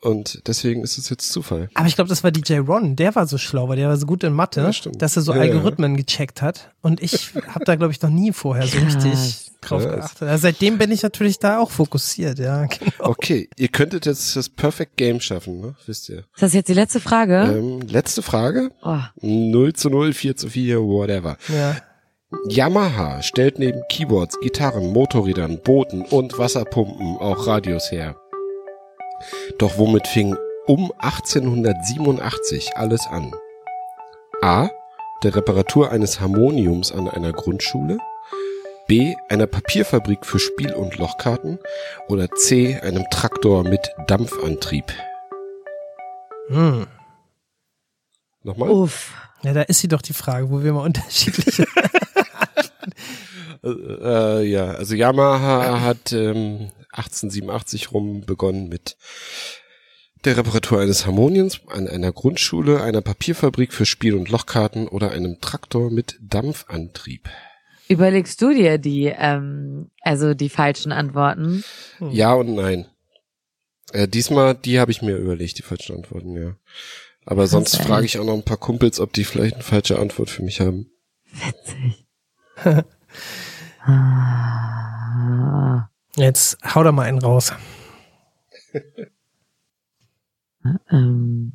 und deswegen ist es jetzt Zufall. Aber ich glaube, das war DJ Ron. Der war so schlau, weil der war so gut in Mathe, Ja, dass er so Ja, ja. Algorithmen gecheckt hat. Und ich habe da, glaube ich, noch nie vorher so Krass. richtig drauf Krass. geachtet. Also seitdem bin ich natürlich da auch fokussiert, ja. Genau. Okay, ihr könntet jetzt das Perfect Game schaffen, ne? wisst ihr. Ist das jetzt die letzte Frage? Ähm, letzte Frage. Oh, 0 zu 0, 4 zu 4, whatever. Ja. Yamaha stellt neben Keyboards, Gitarren, Motorrädern, Booten und Wasserpumpen auch Radios her. Doch womit fing um 1887 alles an? A. Der Reparatur eines Harmoniums an einer Grundschule. B. Einer Papierfabrik für Spiel- und Lochkarten oder C. Einem Traktor mit Dampfantrieb. Hm. Nochmal? Uff. Ja, da ist sie doch die Frage, wo wir mal unterschiedliche. Äh, äh, ja, also Yamaha hat ähm, 1887 rum begonnen mit der Reparatur eines Harmoniums an einer Grundschule, einer Papierfabrik für Spiel- und Lochkarten oder einem Traktor mit Dampfantrieb. Überlegst du dir die, ähm, also die falschen Antworten? Ja und nein. Äh, diesmal, die habe ich mir überlegt, die falschen Antworten, ja. Aber sonst ey. frage ich auch noch ein paar Kumpels, ob die vielleicht eine falsche Antwort für mich haben. Witzig. Jetzt hau da mal einen raus. ähm.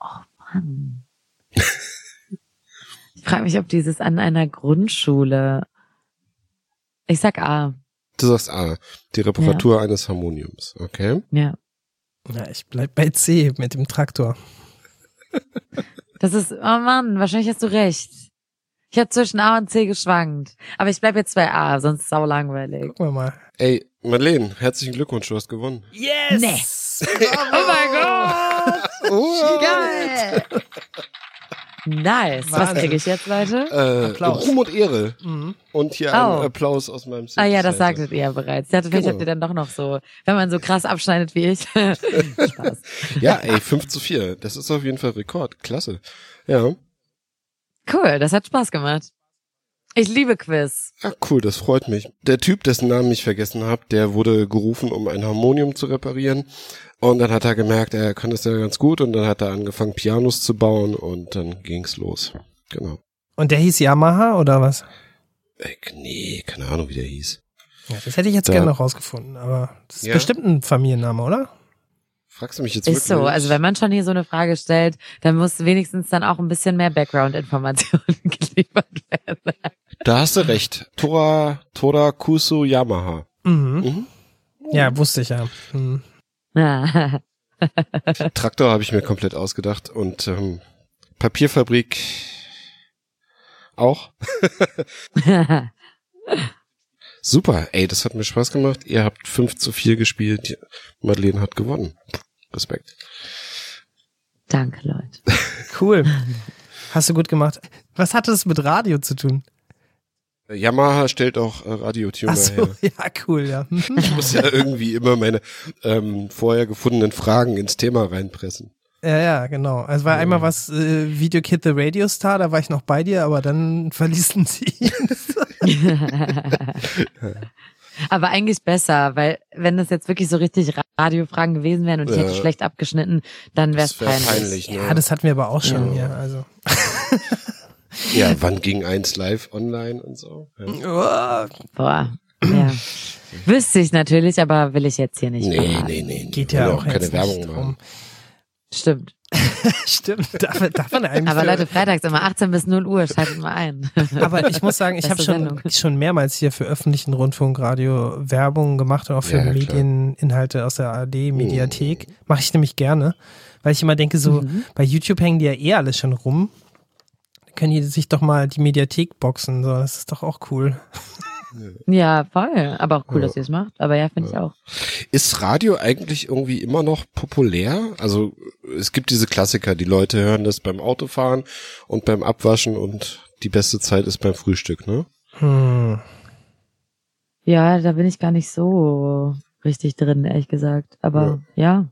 Oh Mann. Ich frage mich, ob dieses an einer Grundschule. Ich sag A. Du sagst A, die Reparatur eines Harmoniums, okay? Ja. Ja, ich bleib bei C mit dem Traktor. Das ist, oh Mann, wahrscheinlich hast du recht. Ich habe zwischen A und C geschwankt. Aber ich bleib jetzt bei A, sonst ist sau langweilig. Gucken wir mal. Ey, Marlene, herzlichen Glückwunsch, du hast gewonnen. Yes! Oh mein Gott! Oh, Geil! Nice. Was Wahnsinn. kriege ich jetzt, Leute? Äh, Applaus. Ruhm und Ehre. Mhm. Und hier Oh. ein Applaus aus meinem Ah ja, das Synthesizer. sagtet ihr ja bereits. Vielleicht Genau. habt ihr dann doch noch so, wenn man so krass abschneidet wie ich. Spaß. Ja, ey, 5 zu 4. Das ist auf jeden Fall Rekord. Klasse. Ja. Cool, das hat Spaß gemacht. Ich liebe Quiz. Ah, cool, das freut mich. Der Typ, dessen Namen ich vergessen habe, der wurde gerufen, um ein Harmonium zu reparieren. Und dann hat er gemerkt, er kann das ja ganz gut. Und dann hat er angefangen, Pianos zu bauen. Und dann ging's los. Genau. Und der hieß Yamaha oder was? Ey, nee, keine Ahnung, wie der hieß. Ja, das hätte ich jetzt Da- gerne noch rausgefunden, aber das ist Ja? bestimmt ein Familienname, oder? Fragst du mich jetzt Ist wirklich? so. Also wenn man schon hier so eine Frage stellt, dann muss wenigstens dann auch ein bisschen mehr Background-Informationen geliefert werden. Da hast du recht. Tora, Tora Kusu Yamaha. Mhm. Mhm. Ja, wusste ich ja. Mhm. Traktor habe ich mir komplett ausgedacht und ähm, Papierfabrik auch. Super, ey, das hat mir Spaß gemacht. Ihr habt 5 zu 4 gespielt. Madeleine hat gewonnen. Respekt. Danke, Leute. Cool. Hast du gut gemacht. Was hatte das mit Radio zu tun? Yamaha stellt auch äh, Radiotuner so, her. ja, cool, ja. Ich muss ja irgendwie immer meine ähm, vorher gefundenen Fragen ins Thema reinpressen. Ja, ja, genau. Also war einmal was äh, Video Kid the Radio Star, da war ich noch bei dir, aber dann verließen sie ihn. Aber eigentlich besser, weil wenn das jetzt wirklich so richtig Radiofragen gewesen wären und ich Ja. hätte schlecht abgeschnitten, dann wäre es wäre peinlich. peinlich, ne? Ja, das hatten wir aber auch schon Ja. hier. Also. Ja, wann ging eins live online und so? Ja. Oh, Boah. Ja. Wüsste ich natürlich, aber will ich jetzt hier nicht. Nee, verraten. nee, nee. geht ja wollen auch keine jetzt Werbung drum. Stimmt. Stimmt, darf, darf man eigentlich. Aber Leute, freitags immer 18 bis 0 Uhr, schaltet mal ein. Aber ich muss sagen, ich habe schon, schon mehrmals hier für öffentlichen Rundfunkradio Werbung gemacht und auch für Ja. Medieninhalte aus der ARD-Mediathek. Mache ich nämlich gerne, weil ich immer denke, so Mhm. bei YouTube hängen die ja eh alle schon rum. Können die sich doch mal die Mediathek boxen. So, das ist doch auch cool. Ja, voll. Aber auch cool, Ja. dass ihr es macht. Aber ja, finde ich auch. Ist Radio eigentlich irgendwie immer noch populär? Also es gibt diese Klassiker, die Leute hören das beim Autofahren und beim Abwaschen und die beste Zeit ist beim Frühstück, ne? Hm. Ja, da bin ich gar nicht so richtig drin, ehrlich gesagt. Aber ja.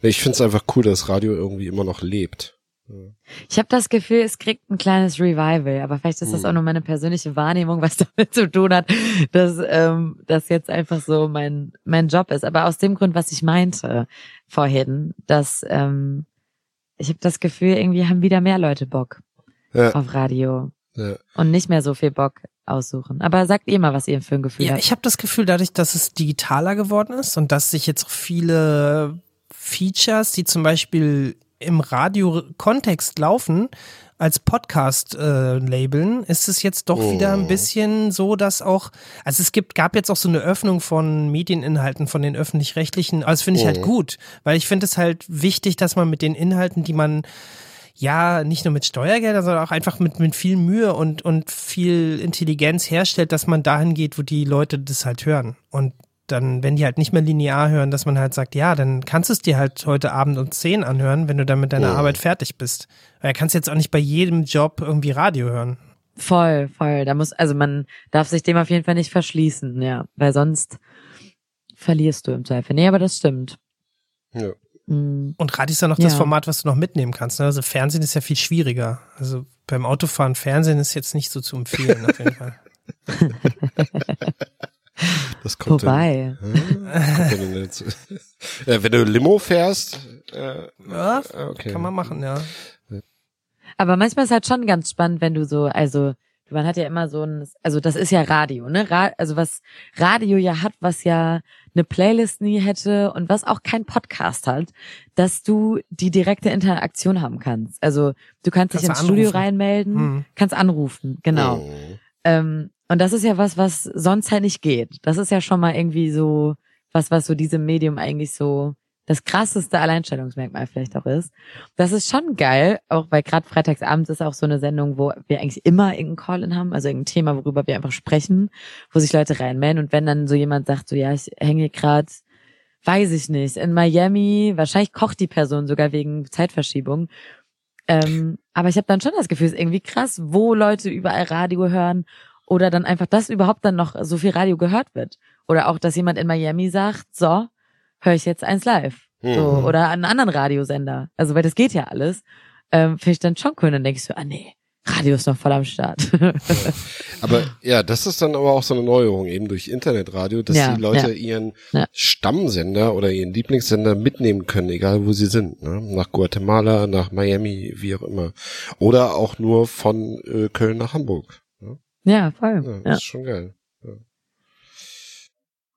Ich find's einfach cool, dass Radio irgendwie immer noch lebt. Ich habe das Gefühl, es kriegt ein kleines Revival, aber vielleicht ist das Hm. auch nur meine persönliche Wahrnehmung, was damit zu tun hat, dass ähm, das jetzt einfach so mein mein Job ist. Aber aus dem Grund, was ich meinte vorhin, dass ähm, ich habe das Gefühl, irgendwie haben wieder mehr Leute Bock Ja, auf Radio ja. und nicht mehr so viel Bock aussuchen. Aber sagt ihr mal, was ihr für ein Gefühl Ja, habt. ich habe das Gefühl, dadurch, dass es digitaler geworden ist und dass sich jetzt viele Features, die zum Beispiel im Radio-Kontext laufen, als Podcast äh, labeln, ist es jetzt doch wieder ein Oh. bisschen so, dass auch, also es gibt, gab jetzt auch so eine Öffnung von Medieninhalten von den öffentlich-rechtlichen, also das finde ich halt Oh. gut, weil ich finde es halt wichtig, dass man mit den Inhalten, die man ja, nicht nur mit Steuergeldern, sondern auch einfach mit, mit viel Mühe und, und viel Intelligenz herstellt, dass man dahin geht, wo die Leute das halt hören. Und dann, wenn die halt nicht mehr linear hören, dass man halt sagt, ja, dann kannst du es dir halt heute Abend um 10 anhören, wenn du dann mit deiner Ja. Arbeit fertig bist. Weil du kannst jetzt auch nicht bei jedem Job irgendwie Radio hören. Voll, voll. Da muss, also man darf sich dem auf jeden Fall nicht verschließen, ja, weil sonst verlierst du im Zweifel. Nee, aber das stimmt. Ja. Mm. Und Radio ist ja noch das Ja. Format, was du noch mitnehmen kannst. Ne? Also Fernsehen ist ja viel schwieriger. Also beim Autofahren Fernsehen ist jetzt nicht so zu empfehlen, auf jeden Fall. Das kommt Wobei. Dann, Hm? kommt dann äh, wenn du Limo fährst, äh, Ja, okay. kann man machen, ja. Aber manchmal ist halt schon ganz spannend, wenn du so, also man hat ja immer so ein, also das ist ja Radio, ne? Ra also was Radio ja hat, was ja eine Playlist nie hätte und was auch kein Podcast hat, dass du die direkte Interaktion haben kannst. Also du kannst, dich Kannst ins du Studio anrufen. reinmelden, Hm. kannst anrufen, genau. Mhm. Ähm, und das ist ja was, was sonst halt nicht geht. Das ist ja schon mal irgendwie so was, was so diesem Medium eigentlich so das krasseste Alleinstellungsmerkmal vielleicht auch ist. Das ist schon geil, auch weil gerade freitagsabends ist auch so eine Sendung, wo wir eigentlich immer irgendeinen Call-in haben, also irgendein Thema, worüber wir einfach sprechen, wo sich Leute reinmelden. Und wenn dann so jemand sagt, so ja, ich hänge gerade, weiß ich nicht, in Miami, wahrscheinlich kocht die Person sogar wegen Zeitverschiebung. Ähm, aber ich habe dann schon das Gefühl, es ist irgendwie krass, wo Leute überall Radio hören oder dann einfach, dass überhaupt dann noch so viel Radio gehört wird. Oder auch, dass jemand in Miami sagt, so, höre ich jetzt eins live. So, Mhm. oder einen anderen Radiosender. Also, weil das geht ja alles. Ähm, Finde ich dann schon cool. Dann denke ich so, ah nee, Radio ist noch voll am Start. Aber ja, das ist dann aber auch so eine Neuerung eben durch Internetradio, dass Ja, die Leute ja. ihren. Stammsender oder ihren Lieblingssender mitnehmen können, egal wo sie sind. Ne? Nach Guatemala, nach Miami, wie auch immer. Oder auch nur von äh, Köln nach Hamburg. Ja, voll. Ja, das Ja. ist schon geil. Ja.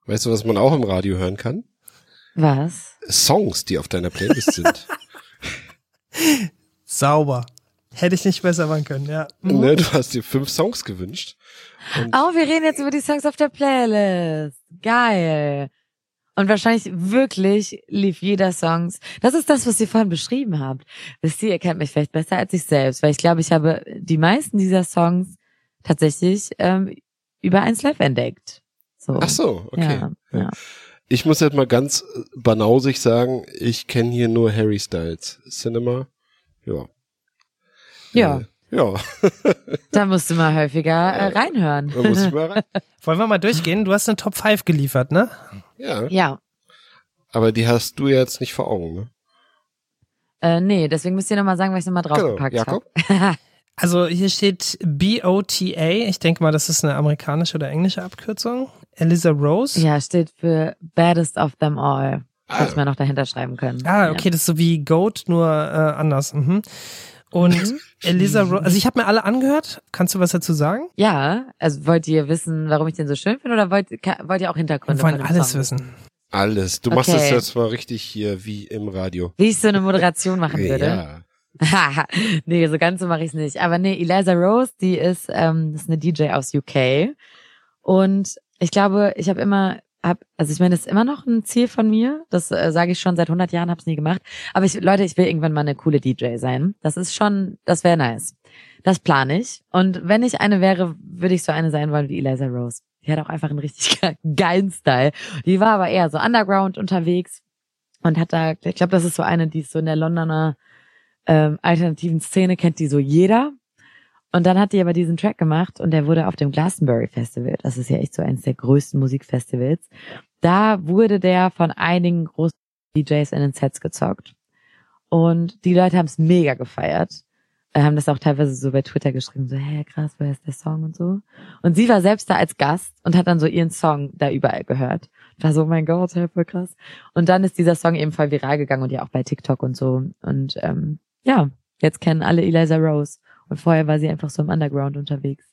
Weißt du, was man auch im Radio hören kann? Was? Songs, die auf deiner Playlist sind. Sauber. Hätte ich nicht besser machen können, ja. Mhm. ne, du hast dir fünf Songs gewünscht. Oh, wir reden jetzt über die Songs auf der Playlist. Geil. Und wahrscheinlich wirklich lief jeder Songs. Das ist das, was ihr vorhin beschrieben habt. Wisst ihr, ihr kennt mich vielleicht besser als ich selbst, weil ich glaube, ich habe die meisten dieser Songs tatsächlich ähm, über eins live entdeckt. So. Ach so, okay. Ja, ja. Ich muss jetzt mal ganz äh, banausig sagen, ich kenne hier nur Harry Styles Cinema. Ja. Ja. Äh, ja, Da musst du mal häufiger äh, reinhören. da muss ich mal rein. Wollen wir mal durchgehen? Du hast eine Top 5 geliefert, ne? Ja, Ja. aber die hast du jetzt nicht vor Augen, ne? Äh, nee, deswegen müsst ihr nochmal sagen, was ich nochmal draufgepackt Genau. Jakob? habe. Also hier steht BOTA. Ich denke mal, das ist eine amerikanische oder englische Abkürzung. Eliza Rose. ja, steht für Baddest of Them All. Ah. Hätte man noch dahinter schreiben können. Ah, okay, das ist so wie Goat, nur äh, anders. Mhm. Und Eliza Rose, also ich habe mir alle angehört. Kannst du was dazu sagen? Ja, also wollt ihr wissen, warum ich den so schön finde oder wollt, ka- wollt ihr auch Wir Hintergründe wollen von dem alles Song wissen. Alles. Du machst es Okay. jetzt mal richtig hier wie im Radio. Wie ich so eine Moderation machen würde. Ja. nee, so ganz so mache ich es nicht. Aber nee, Eliza Rose, die ist, ähm, das ist eine DJ aus UK. Und ich glaube, ich habe immer, hab, also ich meine, das ist immer noch ein Ziel von mir. Das äh, sage ich schon seit 100 Jahren, habe es nie gemacht. Aber ich, Leute, ich will irgendwann mal eine coole DJ sein. Das ist schon, das wäre nice. Das plane ich. Und wenn ich eine wäre, würde ich so eine sein wollen wie Eliza Rose. Die hat auch einfach einen richtig ge- geilen Style. Die war aber eher so underground unterwegs und hat da, ich glaube, das ist so eine, die ist so in der Londoner ähm, alternativen Szene kennt die so jeder. Und dann hat die aber diesen Track gemacht und der wurde auf dem Glastonbury Festival, das ist ja echt so eines der größten Musikfestivals, da wurde der von einigen großen DJs in den Sets gezockt. Und die Leute haben es mega gefeiert. Äh, haben das auch teilweise so bei Twitter geschrieben, so, hä, krass, woher ist der Song und so. Und sie war selbst da als Gast und hat dann so ihren Song da überall gehört. War so, oh mein Gott, hey, voll krass. Und dann ist dieser Song eben voll viral gegangen und ja auch bei TikTok und so. Und ähm, ja, jetzt kennen alle Eliza Rose. Und vorher war sie einfach so im Underground unterwegs.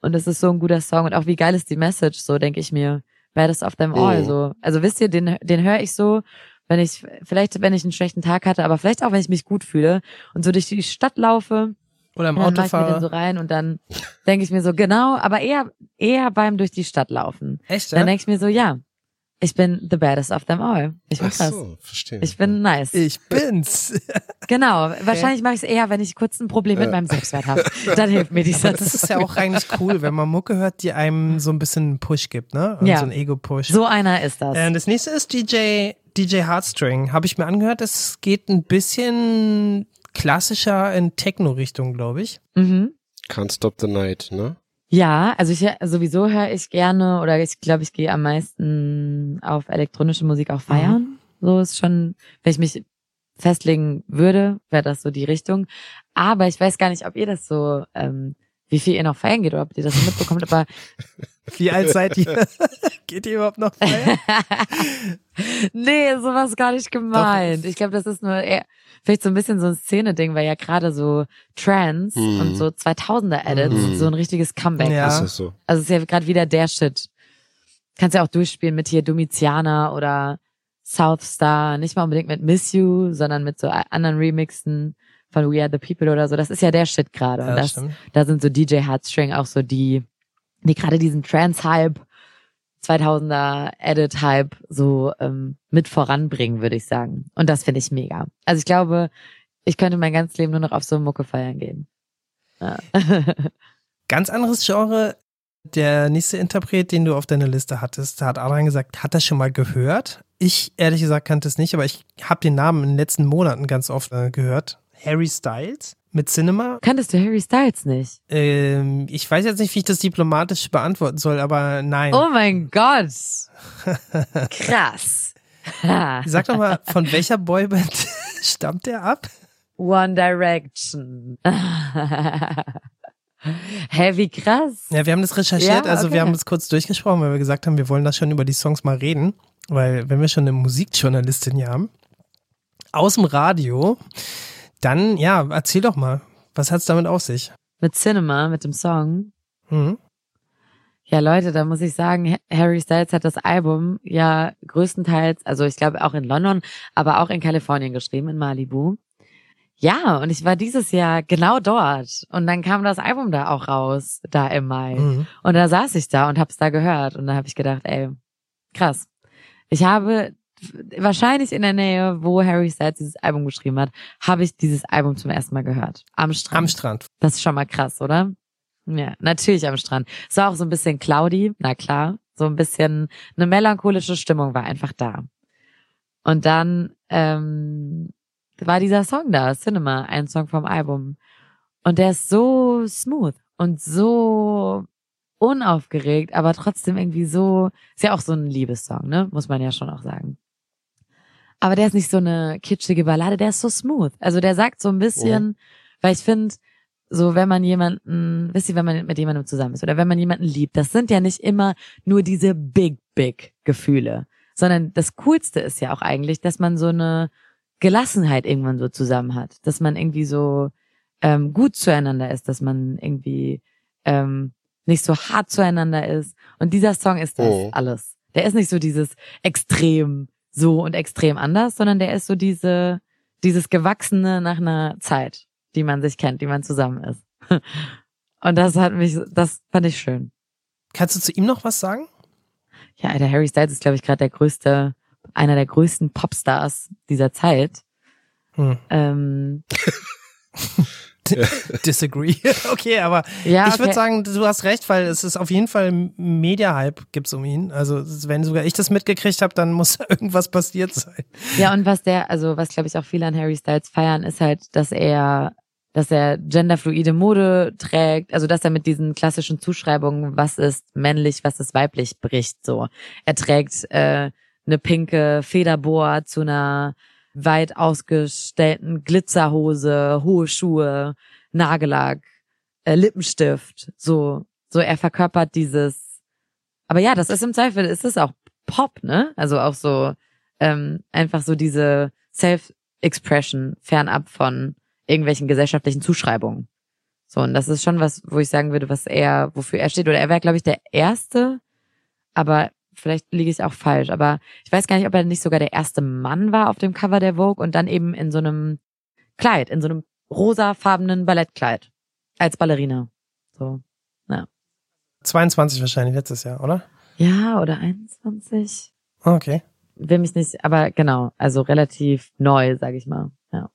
Und es ist so ein guter Song. Und auch wie geil ist die Message, so denke ich mir. Baddest of them all, Mhm. so. Also wisst ihr, den, den höre ich so, wenn ich, vielleicht wenn ich einen schlechten Tag hatte, aber vielleicht auch, wenn ich mich gut fühle und so durch die Stadt laufe, Oder im dann mir den Autofahrer. so rein und dann denke ich mir so, genau, aber eher, eher beim durch die Stadt laufen. Echt, Dann ja? denke ich mir so, ja, Ich bin the baddest of them all. Ich bin Ach krass. so, verstehe. Ich bin nice. Ich bin's. Genau. Wahrscheinlich mache ich es eher, wenn ich kurz ein Problem mit meinem Selbstwert habe. Dann hilft mir dieser Das ist ja auch eigentlich cool, wenn man Mucke hört, die einem so ein bisschen einen Push gibt, ne? Und Ja. So ein Ego-Push. So einer ist das. Äh, das nächste ist DJ, DJ Heartstring. Habe ich mir angehört, es geht ein bisschen klassischer in Techno-Richtung, glaube ich. Mhm. Can't Stop the Night, ne? Ja, also ich sowieso höre ich gerne oder ich glaube, ich gehe am meisten auf elektronische Musik auch feiern. So ist schon, wenn ich mich festlegen würde, wäre das so die Richtung. Aber ich weiß gar nicht, ob ihr das so, ähm, wie viel ihr noch feiern geht oder ob ihr das so mitbekommt, aber Wie alt seid ihr? geht ihr überhaupt noch feiern? nee, sowas gar nicht gemeint. Ich glaube, das ist nur eher, vielleicht so ein bisschen so ein Szene-Ding, weil ja gerade so Trance Mhm. und so 2000er Edits Mhm. so ein richtiges Comeback Ja. Ist das so? Also es ist ja gerade wieder der Shit. Kannst ja auch durchspielen mit hier Domitiana oder Southstar, nicht mal unbedingt mit Miss You, sondern mit so anderen Remixen von We Are the People oder so. Das ist ja der Shit gerade. Ja, Und das, stimmt. da sind so DJ Heartstring auch so die, die gerade diesen Trance-Hype, 2000er Edit-Hype so ähm, mit voranbringen, würde ich sagen. Und das finde ich mega. Also ich glaube, ich könnte mein ganzes Leben nur noch auf so Mucke feiern gehen. Ja. Ganz anderes Genre. Der nächste Interpret, den du auf deiner Liste hattest, hat Adrian gesagt, hat er schon mal gehört? Ich, ehrlich gesagt, kannte es nicht, aber ich habe den Namen in den letzten Monaten ganz oft äh, gehört. Harry Styles mit Cinema. Kanntest du Harry Styles nicht? Ähm, ich weiß jetzt nicht, wie ich das diplomatisch beantworten soll, aber nein. Oh mein Gott. Krass. Sag doch mal, von welcher Boyband stammt der ab? One Direction. Hä, wie krass. Ja, wir haben das recherchiert, Ja, also okay. wir haben das kurz durchgesprochen, weil wir gesagt haben, wir wollen da schon über die Songs mal reden, weil wenn wir schon eine Musikjournalistin hier haben, aus dem Radio, dann, ja, erzähl doch mal, was hat's damit auf sich? Mit Cinema, mit dem Song. Mhm. Ja, Leute, da muss ich sagen, Ha- Harry Styles hat das Album ja größtenteils, also ich glaube auch in London, aber auch in Kalifornien geschrieben, in Malibu. Ja, und ich war dieses Jahr genau dort. Und dann kam das Album da auch raus, da im Mai. Mhm. Und da saß ich da und hab's da gehört. Und da habe ich gedacht, ey, krass. Ich habe wahrscheinlich in der Nähe, wo Harry Styles dieses Album geschrieben hat, habe ich dieses Album zum ersten Mal gehört. Am Strand. Am Strand. Das ist schon mal krass, oder? Ja, natürlich am Strand. Es war auch so ein bisschen cloudy, na klar. So ein bisschen eine melancholische Stimmung war einfach da. Und dann ähm, war dieser Song da, Cinema, ein Song vom Album. Und der ist so smooth und so unaufgeregt, aber trotzdem irgendwie so, ist ja auch so ein Liebessong, ne? Muss man ja schon auch sagen. Aber der ist nicht so eine kitschige Ballade, der ist so smooth. Also der sagt so ein bisschen, weil ich finde, so wenn man jemanden, wisst ihr, wenn man mit jemandem zusammen ist oder wenn man jemanden liebt, das sind ja nicht immer nur diese big, big Gefühle, sondern das Coolste ist ja auch eigentlich, dass man so eine Gelassenheit irgendwann so zusammen hat, dass man irgendwie so ähm, gut zueinander ist, dass man irgendwie ähm, nicht so hart zueinander ist. Und dieser Song ist das Mhm. alles. Der ist nicht so dieses extrem so und extrem anders, sondern der ist so diese, dieses Gewachsene nach einer Zeit, die man sich kennt, die man zusammen ist. Und das hat mich, das fand ich schön. Kannst du zu ihm noch was sagen? Ja, der Harry Styles ist, glaube ich, gerade der größte, einer der größten Popstars dieser Zeit. Hm. Ähm, Disagree. okay, aber ja, ich würde okay. sagen, du hast recht, weil es ist auf jeden Fall Media-Hype gibt's um ihn. Also wenn sogar ich das mitgekriegt habe, dann muss da irgendwas passiert sein. Ja, und was der, also was glaube ich auch viele an Harry Styles feiern, ist halt, dass er, dass er genderfluide Mode trägt, also dass er mit diesen klassischen Zuschreibungen, was ist männlich, was ist weiblich, bricht. So, er trägt äh, eine pinke Federboa zu einer weit ausgestellten Glitzerhose, hohe Schuhe, Nagellack, äh, Lippenstift. So, so er verkörpert dieses. Aber ja, das ist im Zweifel, ist es auch Pop, ne? Also auch so ähm, einfach so diese Self-Expression fernab von irgendwelchen gesellschaftlichen Zuschreibungen. So, und das ist schon was, wo ich sagen würde, was er, wofür er steht. Oder er wäre, glaube ich, der Erste, aber vielleicht liege ich auch falsch. Aber ich weiß gar nicht, ob er nicht sogar der erste Mann war auf dem Cover der Vogue und dann eben in so einem Kleid, in so einem rosafarbenen Ballettkleid. Als Ballerina. So. 22 wahrscheinlich letztes Jahr, oder? Ja, oder 21? Okay. Will mich nicht, aber genau, also relativ neu, sag ich mal. Ja.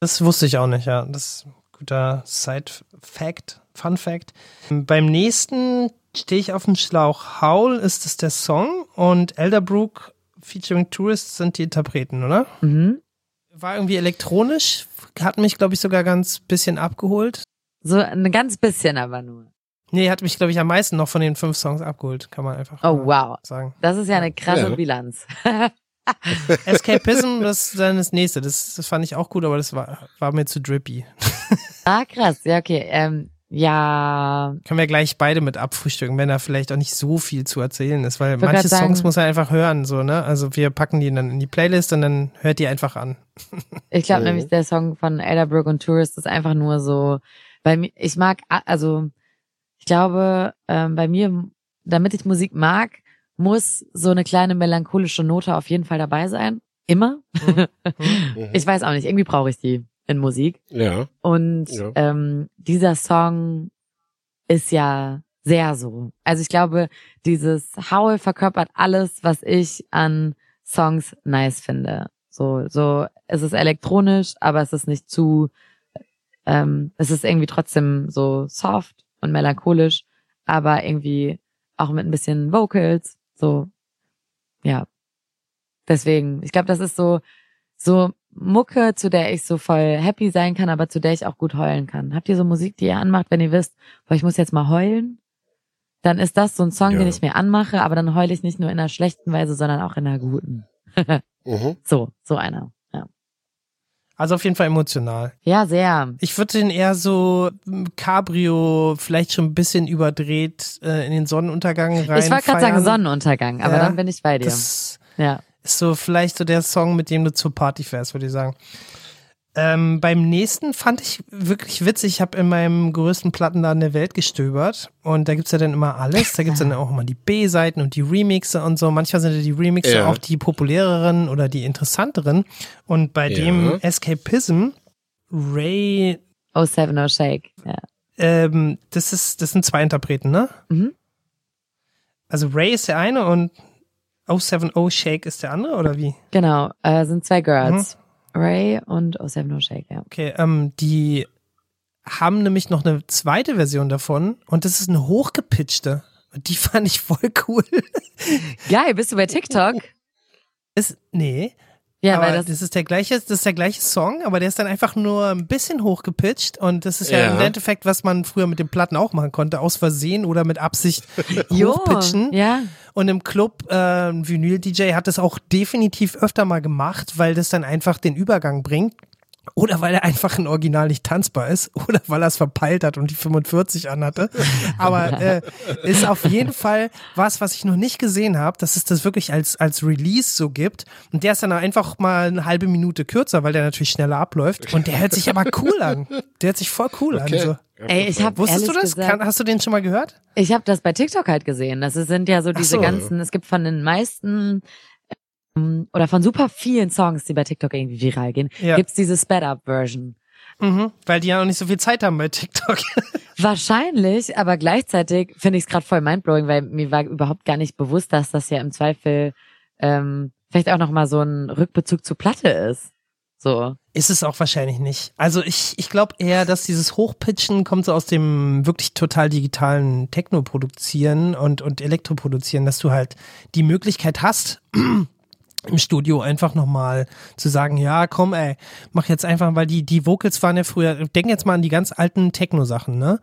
Das wusste ich auch nicht, ja. Das ist ein guter Side-Fact, Fun-Fact. Beim nächsten stehe ich auf dem Schlauch. Howl ist es der Song und Elderbrook featuring Tourists sind die Interpreten, oder? Mhm. War irgendwie elektronisch, hat mich, glaube ich, sogar ganz bisschen abgeholt. So ein ganz bisschen aber nur. Nee, hat mich, glaube ich, am meisten noch von den fünf Songs abgeholt, kann man einfach Oh mal wow. sagen. Das ist ja eine krasse Ja. Bilanz. Escapism, das ist dann das nächste. Das, das fand ich auch gut, aber das war, war mir zu drippy. ah, krass. Ja, okay. Ähm, ja, Können wir gleich beide mit abfrühstücken, wenn da vielleicht auch nicht so viel zu erzählen ist, weil manche grad Songs sagen- muss man einfach hören, so, ne? Also wir packen die dann in die Playlist und dann hört die einfach an. ich glaube Mhm. nämlich, der Song von Elderbrook und Tourist ist einfach nur so, weil ich mag, also ich glaube, ähm, bei mir, damit ich Musik mag, muss so eine kleine melancholische Note auf jeden Fall dabei sein. Immer. Mhm. Ich weiß auch nicht, irgendwie brauche ich die in Musik. Ja. Und Ja. ähm, dieser Song ist ja sehr so. Also ich glaube, dieses Howl verkörpert alles, was ich an Songs nice finde. So, so, es ist elektronisch, aber es ist nicht zu, ähm, es ist irgendwie trotzdem so soft und melancholisch, aber irgendwie auch mit ein bisschen Vocals, so, ja. Deswegen, ich glaube, das ist so, so Mucke, zu der ich so voll happy sein kann, aber zu der ich auch gut heulen kann. Habt ihr so Musik, die ihr anmacht, wenn ihr wisst, boah, ich muss jetzt mal heulen? Dann ist das so ein Song, Ja. den ich mir anmache, aber dann heule ich nicht nur in einer schlechten Weise, sondern auch in einer guten. Mhm. So, so einer. Ja, Also auf jeden Fall emotional. ja sehr. Ich würde den eher so Cabrio, vielleicht schon ein bisschen überdreht äh, in den Sonnenuntergang rein. Ich wollte gerade sagen feiern. Sonneuntergang, aber Ja, dann bin ich bei dir. Das ja. Ist so vielleicht so der Song, mit dem du zur Party fährst, würde ich sagen. Ähm, beim nächsten fand ich wirklich witzig. Ich habe in meinem größten Plattenladen der Welt gestöbert und da gibt's ja dann immer alles. Da gibt's dann auch immer die B-Seiten und die Remixe und so. Manchmal sind ja die Remixe Ja. auch die populäreren oder die interessanteren. Und bei Ja. dem Escapism, Ray, Oh Seven Oh Shake. Ja. ähm, das ist, das sind zwei Interpreten, ne? Mhm. Also Ray ist der eine und 070 Shake ist der andere, oder wie? Genau, äh, sind zwei Girls. Mhm. Ray und Oh Seven Oh Shake, ja. Okay, ähm, die haben nämlich noch eine zweite Version davon und das ist eine hochgepitchte. Und die fand ich voll cool. Geil, bist du bei TikTok? Ist, nee. Ja, aber weil das, das, ist der gleiche, das ist der gleiche Song, aber der ist dann einfach nur ein bisschen hochgepitcht und das ist ja, Ja. im Endeffekt, was man früher mit den Platten auch machen konnte, aus Versehen oder mit Absicht jo, hochpitchen. ja. Und im Club, äh, Vinyl-DJ hat das auch definitiv öfter mal gemacht, weil das dann einfach den Übergang bringt. Oder weil er einfach ein Original nicht tanzbar ist. Oder weil er es verpeilt hat und die 45 anhatte. Aber äh, ist auf jeden Fall was, was ich noch nicht gesehen habe, dass es das wirklich als, als Release so gibt. Und der ist dann einfach mal eine halbe Minute kürzer, weil der natürlich schneller abläuft. Und der hört sich aber cool an. Der hört sich voll cool an. So. Ey, ich hab Wusstest du das? gesagt, Kann, hast du den schon mal gehört? Ich habe das bei TikTok halt gesehen. Das sind ja so diese so. ganzen, es gibt von den meisten oder von super vielen Songs, die bei TikTok irgendwie viral gehen, Ja. gibt's diese Sped-Up-Version. Mhm, weil die ja noch nicht so viel Zeit haben bei TikTok. Wahrscheinlich, aber gleichzeitig finde ich es gerade voll mindblowing, weil mir war überhaupt gar nicht bewusst, dass das ja im Zweifel ähm, vielleicht auch nochmal so ein Rückbezug zur Platte ist. So. Ist es auch wahrscheinlich nicht. Also ich, ich glaube eher, dass dieses Hochpitchen kommt so aus dem wirklich total digitalen Techno-Produzieren und, und Elektro-Produzieren, dass du halt die Möglichkeit hast, im Studio einfach nochmal zu sagen, ja, komm, ey, mach jetzt einfach, weil die, die Vocals waren ja früher, denk jetzt mal an die ganz alten Techno-Sachen, ne?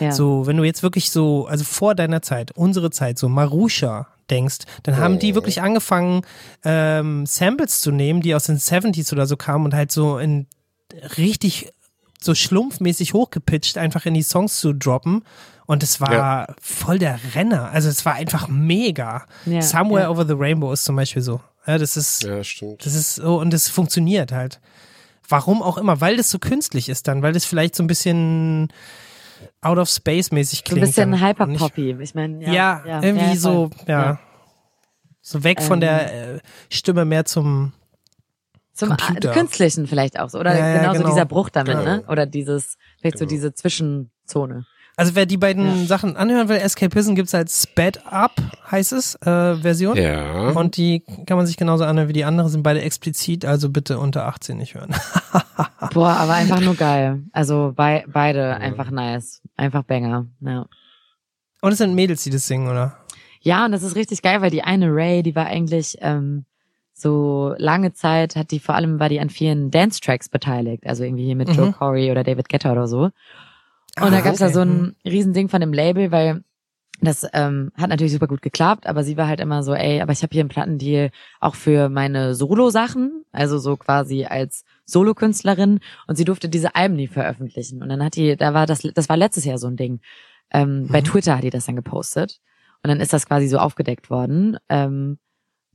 Ja. So, wenn du jetzt wirklich so, also vor deiner Zeit, unsere Zeit, so Marusha denkst, dann haben die wirklich angefangen, ähm, Samples zu nehmen, die aus den 70s oder so kamen und halt so in richtig so schlumpfmäßig hochgepitcht einfach in die Songs zu droppen. Und es war Ja. voll der Renner. Also es war einfach mega. Ja, Somewhere ja. Over the Rainbow ist zum Beispiel so. Ja, das ist, Ja, stimmt. das ist so und es funktioniert halt. Warum auch immer, weil das so künstlich ist dann, weil das vielleicht so ein bisschen out of space mäßig So ein klingt. bisschen Hyperpoppy. Ich meine, ja, Ja, irgendwie ja, so, ja. So weg von Ähm. der äh, Stimme mehr zum Zum Computer. Künstlichen vielleicht auch so. Oder Ja, ja, genau, so genau. dieser Bruch damit, Ja. ne? Oder dieses, vielleicht so Genau. diese Zwischenzone. Also wer die beiden Sachen anhören will, Escapism gibt's als Sped Up, heißt es, äh, Version. Ja. Und die kann man sich genauso anhören wie die andere, sind beide explizit, also bitte unter 18 nicht hören. Boah, aber einfach nur geil. Also bei, beide einfach nice. Einfach Banger. Ja. Und es sind Mädels, die das singen, oder? Ja, und das ist richtig geil, weil die eine Ray, die war eigentlich ähm, so lange Zeit, hat die vor allem war die an vielen Dance-Tracks beteiligt, also irgendwie hier mit Mhm. Joe Corey oder David Guetta oder so. Und Ah, da gab's da okay. so ein Riesending von dem Label, weil das ähm, hat natürlich super gut geklappt, aber sie war halt immer so, ey, aber ich habe hier einen Plattendeal auch für meine Solo-Sachen, also so quasi als Solokünstlerin und sie durfte diese Alben nie veröffentlichen. Und dann hat die, da war das, das war letztes Jahr so ein Ding. Ähm, Bei Mhm. Twitter hat die das dann gepostet und dann ist das quasi so aufgedeckt worden. Ähm,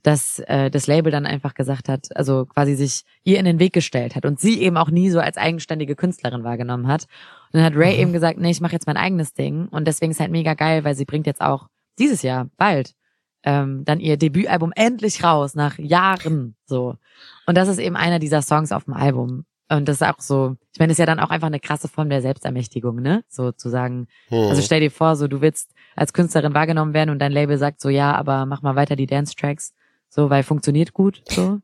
dass äh, das Label dann einfach gesagt hat, also quasi sich ihr in den Weg gestellt hat und sie eben auch nie so als eigenständige Künstlerin wahrgenommen hat. Und dann hat Ray Mhm. eben gesagt, nee, ich mache jetzt mein eigenes Ding und deswegen ist halt mega geil, weil sie bringt jetzt auch dieses Jahr bald ähm, dann ihr Debütalbum endlich raus nach Jahren so. Und das ist eben einer dieser Songs auf dem Album. Und das ist auch so, ich meine, das ist ja dann auch einfach eine krasse Form der Selbstermächtigung, ne? So zu sagen, Hm. also stell dir vor, so du willst als Künstlerin wahrgenommen werden und dein Label sagt so, ja, aber mach mal weiter die Dance-Tracks, so, weil funktioniert gut, so.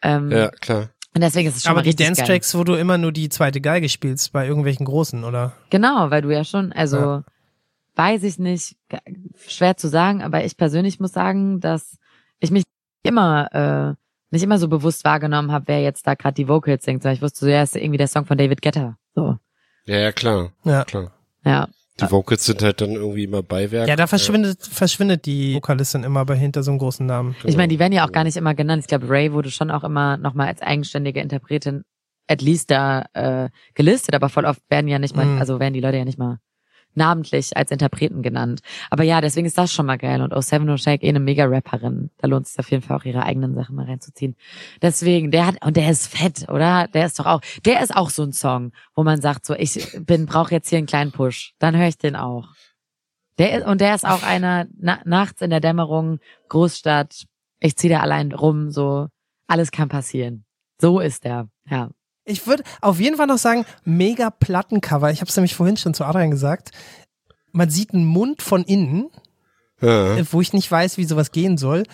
Ähm, ja, klar. Und deswegen ist es schon Aber mal die. Dance-Tracks, wo du immer nur die zweite Geige spielst, bei irgendwelchen Großen, oder? Genau, weil du ja schon, also Ja. weiß ich nicht, schwer zu sagen, aber ich persönlich muss sagen, dass ich mich immer äh, nicht immer so bewusst wahrgenommen habe, wer jetzt da gerade die Vocals singt, sondern ich wusste so, ja, ist irgendwie der Song von David Guetta. So, Ja, ja, klar. Ja. Klar. ja. Die Vocals sind halt dann irgendwie immer Beiwerk. Ja, da verschwindet, verschwindet die Vokalistin immer bei hinter so einem großen Namen. Ich meine, die werden ja auch gar nicht immer genannt. Ich glaube, Ray wurde schon auch immer nochmal als eigenständige Interpretin at least da äh, gelistet, aber voll oft werden ja nicht mal, Mhm. also werden die Leute ja nicht mal namentlich als Interpreten genannt. Aber ja, deswegen ist das schon mal geil. Und O7 No Shake eh eine mega Rapperin. Da lohnt es sich auf jeden Fall auch ihre eigenen Sachen mal reinzuziehen. Deswegen, der hat, und der ist fett, oder? Der ist doch auch, der ist auch so ein Song, wo man sagt so, ich bin, brauche jetzt hier einen kleinen Push. Dann höre ich den auch. Der ist, und der ist auch einer, na, nachts in der Dämmerung, Großstadt, ich ziehe da allein rum, so, alles kann passieren. So ist der, ja. Ich würde auf jeden Fall noch sagen, mega Plattencover. Ich habe es nämlich vorhin schon zu Adrian gesagt. Man sieht einen Mund von innen, Ja. wo ich nicht weiß, wie sowas gehen soll.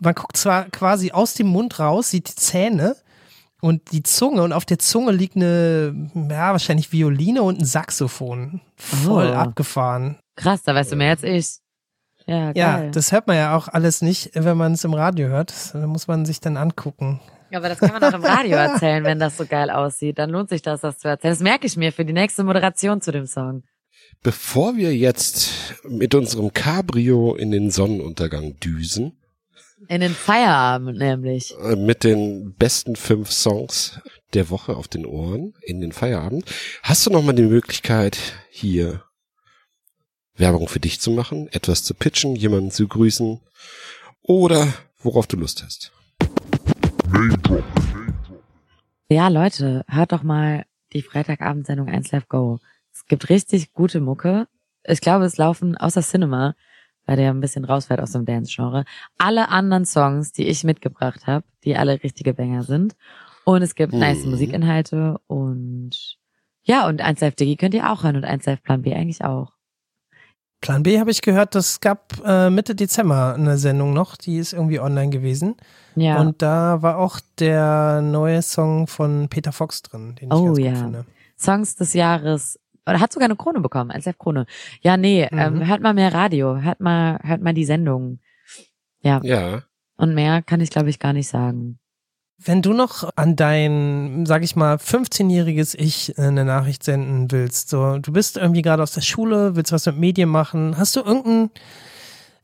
Man guckt zwar quasi aus dem Mund raus, sieht die Zähne und die Zunge und auf der Zunge liegt eine, ja, wahrscheinlich Violine und ein Saxophon. Voll Oh. abgefahren. Krass, da weißt du mehr als ich. Ja, Ja, geil. das hört man ja auch alles nicht, wenn man es im Radio hört. Da muss man sich dann angucken. Aber das kann man auch im Radio erzählen, wenn das so geil aussieht. Dann lohnt sich das, das zu erzählen. Das merke ich mir für die nächste Moderation zu dem Song. Bevor wir jetzt mit unserem Cabrio in den Sonnenuntergang düsen, In den Feierabend nämlich. äh, mit den besten fünf Songs der Woche auf den Ohren in den Feierabend, hast du noch mal die Möglichkeit, hier Werbung für dich zu machen, etwas zu pitchen, jemanden zu grüßen oder worauf du Lust hast. Ja, Leute, hört doch mal die Freitagabendsendung 1 Live Go. Es gibt richtig gute Mucke. Ich glaube, es laufen außer Cinema, weil der ein bisschen rausfällt aus dem Dance-Genre, alle anderen Songs, die ich mitgebracht habe, die alle richtige Banger sind. Und es gibt nice Mhm. Musikinhalte und ja, und 1 Live Digi könnt ihr auch hören und 1 Live Plan B eigentlich auch. Plan B habe ich gehört, das gab äh, Mitte Dezember eine Sendung noch, die ist irgendwie online gewesen. Ja. Und da war auch der neue Song von Peter Fox drin, den ich Oh, ganz ja. gut finde. Songs des Jahres. Oder hat sogar eine Krone bekommen, als Krone. Ja, nee, Mhm. ähm, hört mal mehr Radio, hört mal, hört mal die Sendung. Ja. Ja, Und mehr kann ich, glaube ich, gar nicht sagen. Wenn du noch an dein, sag ich mal, 15-jähriges Ich eine Nachricht senden willst, so, du bist irgendwie gerade aus der Schule, willst was mit Medien machen, hast du irgendeinen,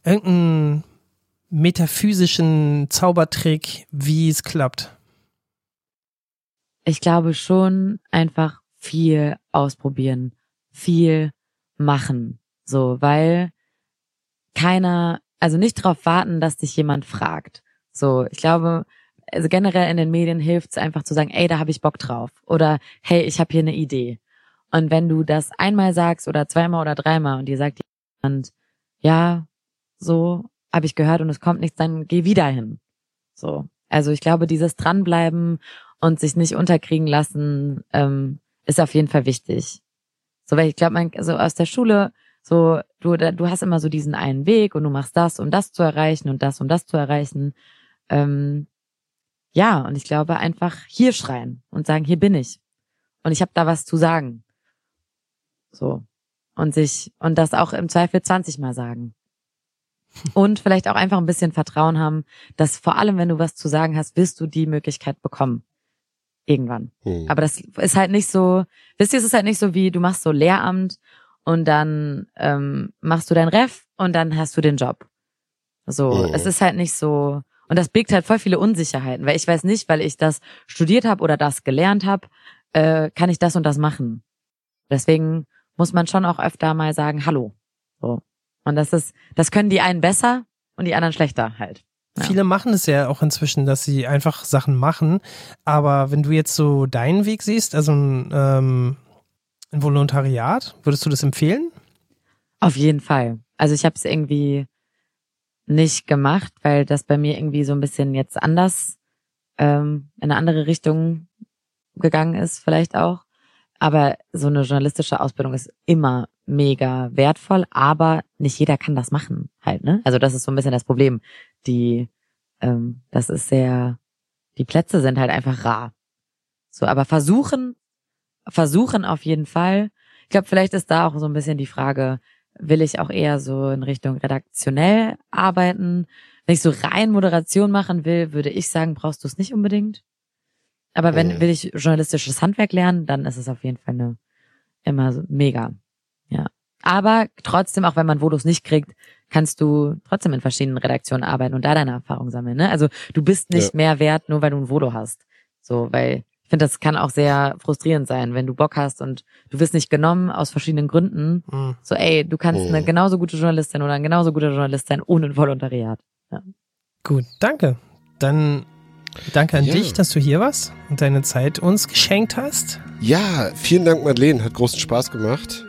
irgendeinen metaphysischen Zaubertrick, wie es klappt? Ich glaube schon einfach viel ausprobieren, viel machen. So, weil keiner, also nicht darauf warten, dass dich jemand fragt. So, ich glaube, also generell in den Medien hilft es einfach zu sagen, ey, da habe ich Bock drauf. Oder hey, ich habe hier eine Idee. Und wenn du das einmal sagst oder zweimal oder dreimal und dir sagt jemand, ja, so habe ich gehört und es kommt nichts, dann geh wieder hin. So. Also ich glaube, dieses Dranbleiben und sich nicht unterkriegen lassen, ähm, ist auf jeden Fall wichtig. So, weil ich glaube, man, so aus der Schule, so, du, du hast immer so diesen einen Weg und du machst das, um das zu erreichen und das, um das zu erreichen. Ähm, ja, und ich glaube einfach hier schreien und sagen, hier bin ich. Und ich habe da was zu sagen. So. Und sich, und das auch im Zweifel 20 Mal sagen. Und vielleicht auch einfach ein bisschen Vertrauen haben, dass vor allem, wenn du was zu sagen hast, wirst du die Möglichkeit bekommen. Irgendwann. Hm. Aber das ist halt nicht so, wisst ihr, es ist halt nicht so wie, du machst so Lehramt und dann ähm, machst du dein Ref und dann hast du den Job. So, Mhm. es ist halt nicht so, und das birgt halt voll viele Unsicherheiten, weil ich weiß nicht, weil ich das studiert habe oder das gelernt habe, äh, kann ich das und das machen. Deswegen muss man schon auch öfter mal sagen, hallo. So. Und das ist, das können die einen besser und die anderen schlechter halt. Ja. Viele machen es ja auch inzwischen, dass sie einfach Sachen machen. Aber wenn du jetzt so deinen Weg siehst, also ein, ähm, ein Volontariat, würdest du das empfehlen? Auf jeden Fall. Also ich habe es irgendwie nicht gemacht, weil das bei mir irgendwie so ein bisschen jetzt anders ähm, in eine andere Richtung gegangen ist, vielleicht auch. Aber so eine journalistische Ausbildung ist immer mega wertvoll, aber nicht jeder kann das machen, halt, ne? Also das ist so ein bisschen das Problem. Die, ähm, das ist sehr, die Plätze sind halt einfach rar. So, aber versuchen, versuchen auf jeden Fall. Ich glaube, vielleicht ist da auch so ein bisschen die Frage, will ich auch eher so in Richtung redaktionell arbeiten. Wenn ich so rein Moderation machen will, würde ich sagen, brauchst du es nicht unbedingt. Aber wenn Mhm. will ich journalistisches Handwerk lernen, dann ist es auf jeden Fall eine immer so mega. Ja. Aber trotzdem, auch wenn man Vodos nicht kriegt, kannst du trotzdem in verschiedenen Redaktionen arbeiten und da deine Erfahrung sammeln. Ne? Also du bist nicht Ja. mehr wert, nur weil du ein Vodo hast. So, weil finde, das kann auch sehr frustrierend sein, wenn du Bock hast und du wirst nicht genommen aus verschiedenen Gründen. Hm. So, ey, du kannst Mhm. eine genauso gute Journalistin oder ein genauso guter Journalist sein ohne ein Volontariat. Gut, danke. Dann danke an Ja. dich, dass du hier warst und deine Zeit uns geschenkt hast. Ja, vielen Dank, Madeleine. Hat großen Spaß gemacht.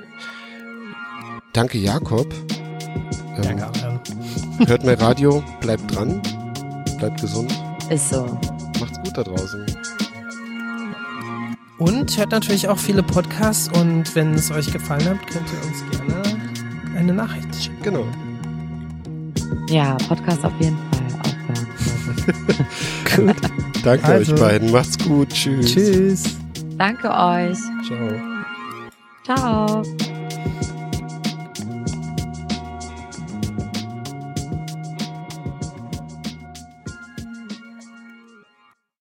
Danke, Jakob. Ähm, Danke, Adrian. hört mehr Radio, bleibt dran, bleibt gesund, Ist so. macht's gut da draußen. Und hört natürlich auch viele Podcasts und wenn es euch gefallen hat, könnt ihr uns gerne eine Nachricht schicken. Genau. Ja, Podcast auf jeden Fall aufhören. Gut. Danke Also. euch beiden. Macht's gut. Tschüss. Tschüss. Danke euch. Ciao. Ciao.